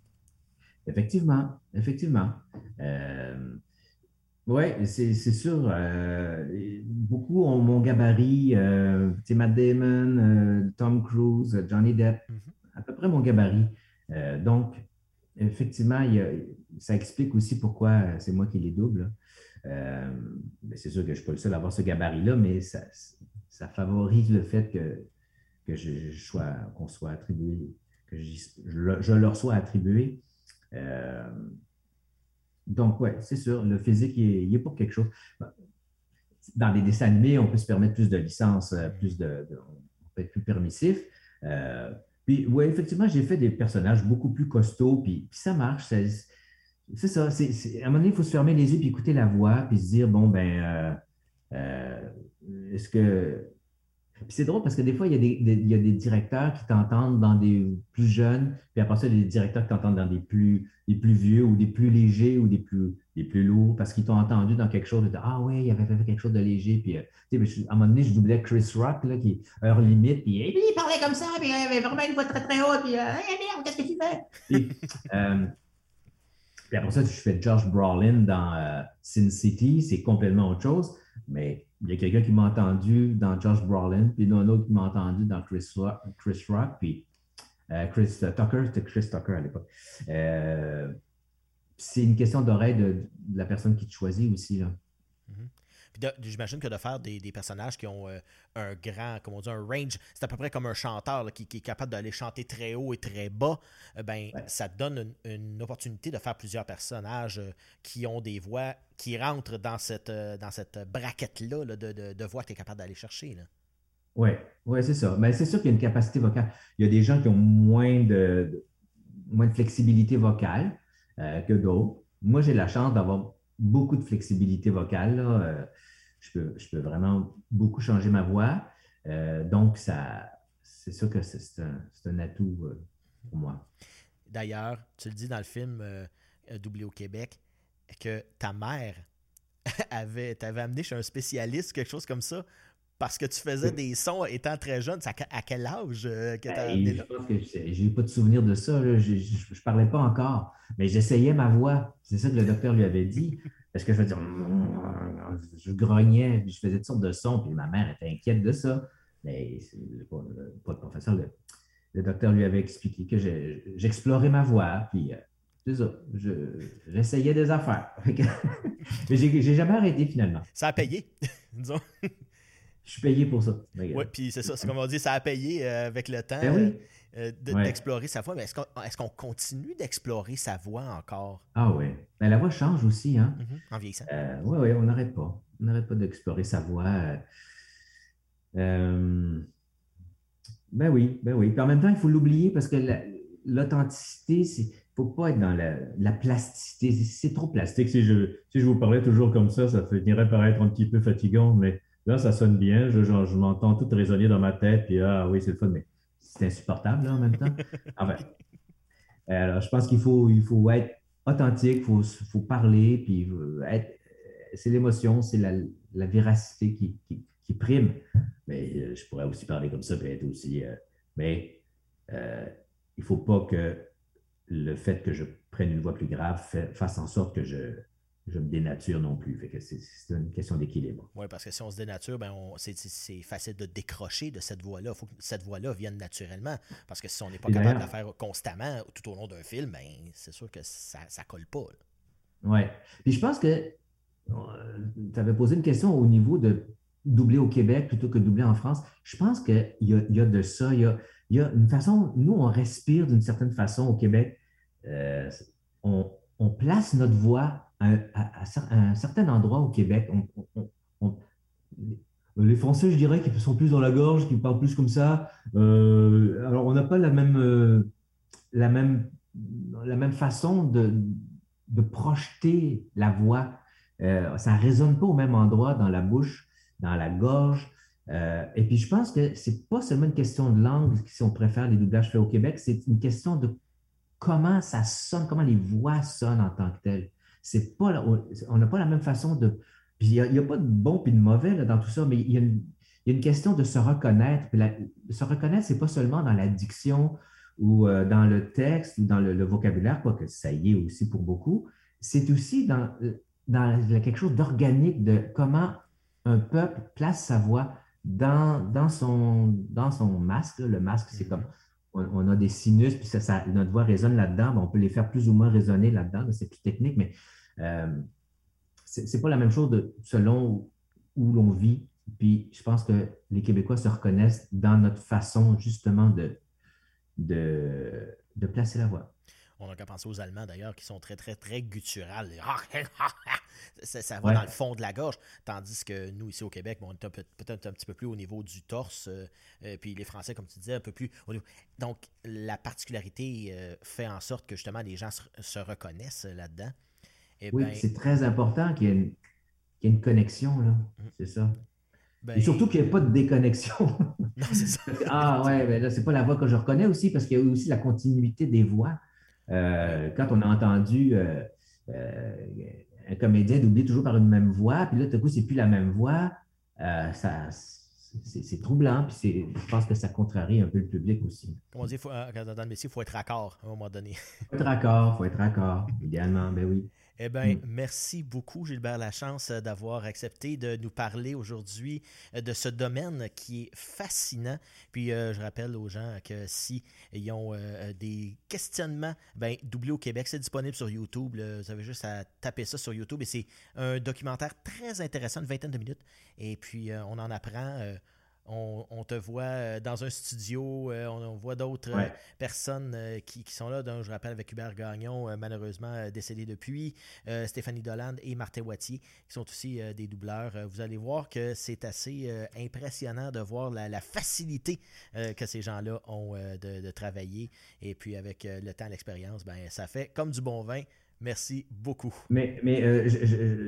Effectivement, effectivement Oui, c'est sûr. beaucoup ont mon gabarit. c'est Matt Damon, Tom Cruise, Johnny Depp, mm-hmm. à peu près mon gabarit. donc, effectivement, ça explique aussi pourquoi c'est moi qui les double. c'est sûr que je ne suis pas le seul à avoir ce gabarit-là, mais ça, ça favorise le fait que, que je, sois, qu'on soit attribué, que je, leur sois attribué. Euh, donc, oui, c'est sûr, le physique, il est, pour quelque chose. Dans les dessins animés, on peut se permettre plus de licences, euh, plus de, on peut être plus permissif. Euh, puis, oui, effectivement, j'ai fait des personnages beaucoup plus costauds, puis, ça marche. C'est ça. À un moment donné, il faut se fermer les yeux, puis écouter la voix, puis se dire, bon, ben, est-ce que. C'est drôle parce que des fois, il y, a des, il y a des directeurs qui t'entendent dans des plus jeunes, puis après ça, il y a des directeurs qui t'entendent dans des plus, des plus vieux ou des plus légers ou des plus, des plus lourds parce qu'ils t'ont entendu dans quelque chose. De, ah oui, il avait fait quelque chose de léger. Puis, euh, à un moment donné, je doublais Chris Rock, là, qui est heure limite, puis, il parlait comme ça, puis il avait vraiment une voix très très haute, puis, euh, hey, merde, qu'est-ce que tu fais? Puis, euh, puis après ça, je fais Josh Brolin dans Sin City, c'est complètement autre chose. Mais il y a quelqu'un qui m'a entendu dans Josh Brolin, puis un autre qui m'a entendu dans Chris Rock, Chris Rock puis euh, Chris Tucker, c'était Chris Tucker à l'époque. Euh, c'est une question d'oreille de, la personne qui te choisit aussi. Là. J'imagine que de faire des, personnages qui ont euh, un grand, comment on dit, un range, c'est à peu près comme un chanteur qui, est capable d'aller chanter très haut et très bas, euh, ben, ça te donne une, opportunité de faire plusieurs personnages euh, qui ont des voix qui rentrent dans cette, dans cette braquette-là de, voix que tu es capable d'aller chercher. Oui, ouais, c'est ça. Mais c'est sûr qu'il y a une capacité vocale. Il y a des gens qui ont moins de, moins de flexibilité vocale que d'autres. Moi, j'ai la chance d'avoir beaucoup de flexibilité vocale je peux, vraiment beaucoup changer ma voix. Euh, donc, ça, c'est sûr que c'est un, atout euh, pour moi. D'ailleurs, tu le dis dans le film euh, Doublé au Québec, que ta mère avait, t'avait amené chez un spécialiste, quelque chose comme ça, parce que tu faisais des sons étant très jeune. À quel âge que tu as amené là? J'ai pas de souvenir de ça. Je ne parlais pas encore, mais j'essayais ma voix. C'est ça que le docteur lui avait dit. Parce que je veux dire, je grognais, je faisais toutes sortes de sons, puis ma mère était inquiète de ça. Mais pas, pas le professeur, le, docteur lui avait expliqué que j'explorais ma voix, puis euh, c'est ça, j'essayais des affaires. mais j'ai jamais arrêté finalement. Ça a payé, disons. Je suis payé pour ça. Oui, puis c'est ça, c'est comme on dit, ça a payé euh, avec le temps. Ben oui. Euh, d'explorer sa voix. Mais est-ce qu'on continue d'explorer sa voix encore? Ah oui. Ben, la voix change aussi, hein? Mm-hmm. En vieillissant. Euh, oui, oui, on n'arrête pas. On n'arrête pas d'explorer sa voix. Euh, ben oui, ben oui. Puis en même temps, il faut l'oublier parce que l'authenticité, il ne faut pas être dans la, plasticité. C'est trop plastique. Si je, si je vous parlais toujours comme ça, ça finirait par être un petit peu fatigant, mais là, ça sonne bien. Je, je m'entends tout résonner dans ma tête, puis ah oui, c'est le fun, mais c'est insupportable en même temps. Enfin, alors, je pense qu'il faut, il faut être authentique, il faut, faut, parler, puis être, c'est l'émotion, c'est la, la, véracité qui, qui, prime. Mais euh, je pourrais aussi parler comme ça, puis être aussi. Euh, mais euh, il ne faut pas que le fait que je prenne une voix plus grave fasse en sorte que je, je me dénature non plus. c'est, une question d'équilibre. Oui, parce que si on se dénature, ben c'est, facile de décrocher de cette voix-là. Il faut que cette voix-là vienne naturellement. Parce que si on n'est pas capable de la faire constamment tout au long d'un film, ben, c'est sûr que ça ne colle pas. Oui. Puis je pense que euh, tu avais posé une question au niveau de doubler au Québec plutôt que doubler en France. Je pense qu'il y a, y a de ça. Il y a, y a, une façon, nous, on respire d'une certaine façon au Québec. Euh, on, on place notre voix à, un certain endroit au Québec, les Français, je dirais, qui sont plus dans la gorge, qui parlent plus comme ça. Euh, alors, on n'a pas la même, euh, la même, la même façon de, de projeter la voix. Euh, ça ne résonne pas au même endroit dans la bouche, dans la gorge. et puis, je pense que ce n'est pas seulement une question de langue si on préfère les doublages faits au Québec, c'est une question de comment ça sonne, comment les voix sonnent en tant que telles c'est pas, on n'a pas la même façon de. il n'y a, pas de bon et de mauvais dans tout ça, mais il y, a une, question de se reconnaître. se reconnaître, ce n'est pas seulement dans la diction ou euh, dans le texte ou dans le, vocabulaire, vocabulaire, que ça y est aussi pour beaucoup. C'est aussi dans dans quelque chose d'organique de comment un peuple place sa voix dans, dans, son, dans son masque. Le masque, c'est comme on, a des sinus, puis ça, notre voix résonne là-dedans. on peut les faire plus ou moins résonner là-dedans. C'est plus technique, mais euh, ce n'est pas la même chose selon où, l'on vit. Puis je pense que les Québécois se reconnaissent dans notre façon justement de placer la voix. On a qu'à penser aux Allemands d'ailleurs qui sont très, très, très gutturales. ça, va dans le fond de la gorge. Tandis que nous, ici au Québec, on est peut-être un petit peu plus au niveau du torse. Euh, euh, puis les Français, comme tu disais, un peu plus au niveau. Donc, la particularité euh, fait en sorte que justement les gens se, reconnaissent là-dedans. Eh oui, c'est très important qu'il y, ait une, connexion, là. Mm. C'est ça. Ben Et surtout qu'il n'y ait pas de déconnexion. Non, c'est ça. ah ouais, mais là, c'est pas la voix que je reconnais aussi, parce qu'il y a aussi la continuité des voix. Euh, quand on a entendu euh, euh, un comédien doubler toujours par une même voix, puis là, tout à coup, c'est plus la même voix, ça, c'est troublant, puis je pense que ça contrarie un peu le public aussi. Comme on dit, faut, dans le métier, il faut être accord à un moment donné. Il faut être accord, il faut être accord, idéalement, ben oui. Eh bien, mm. merci beaucoup, Gilbert Lachance, d'avoir accepté de nous parler aujourd'hui euh, de ce domaine qui est fascinant. Puis, euh, je rappelle aux gens que si ils ont euh, des questionnements, ben, Doublé au Québec, c'est disponible sur YouTube. Vous avez juste à taper ça sur YouTube et c'est un documentaire très intéressant, une vingtaine de minutes. Et puis, on en apprend on, te voit euh, dans un studio, euh, on, voit d'autres euh, personnes qui, sont là, dont je rappelle avec Hubert Gagnon, malheureusement décédé depuis, Stéphanie Dolan et Martin Wattier, qui sont aussi des doubleurs. vous allez voir que c'est assez impressionnant de voir la, facilité que ces gens-là ont de, travailler. Et puis avec le temps, l'expérience, ben, ça fait comme du bon vin. Merci beaucoup. Mais, mais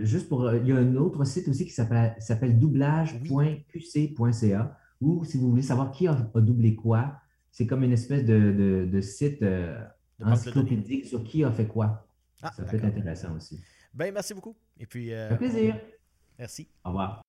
juste pour. Il y a un autre site aussi qui s'appelle doublage.qc.ca ou si vous voulez savoir qui a, doublé quoi, c'est comme une espèce de, de, site euh, encyclopédique sur qui a fait quoi. Ah, ça peut être intéressant aussi. Ben, merci beaucoup. Et puis. Euh, Un plaisir. Merci. Au revoir.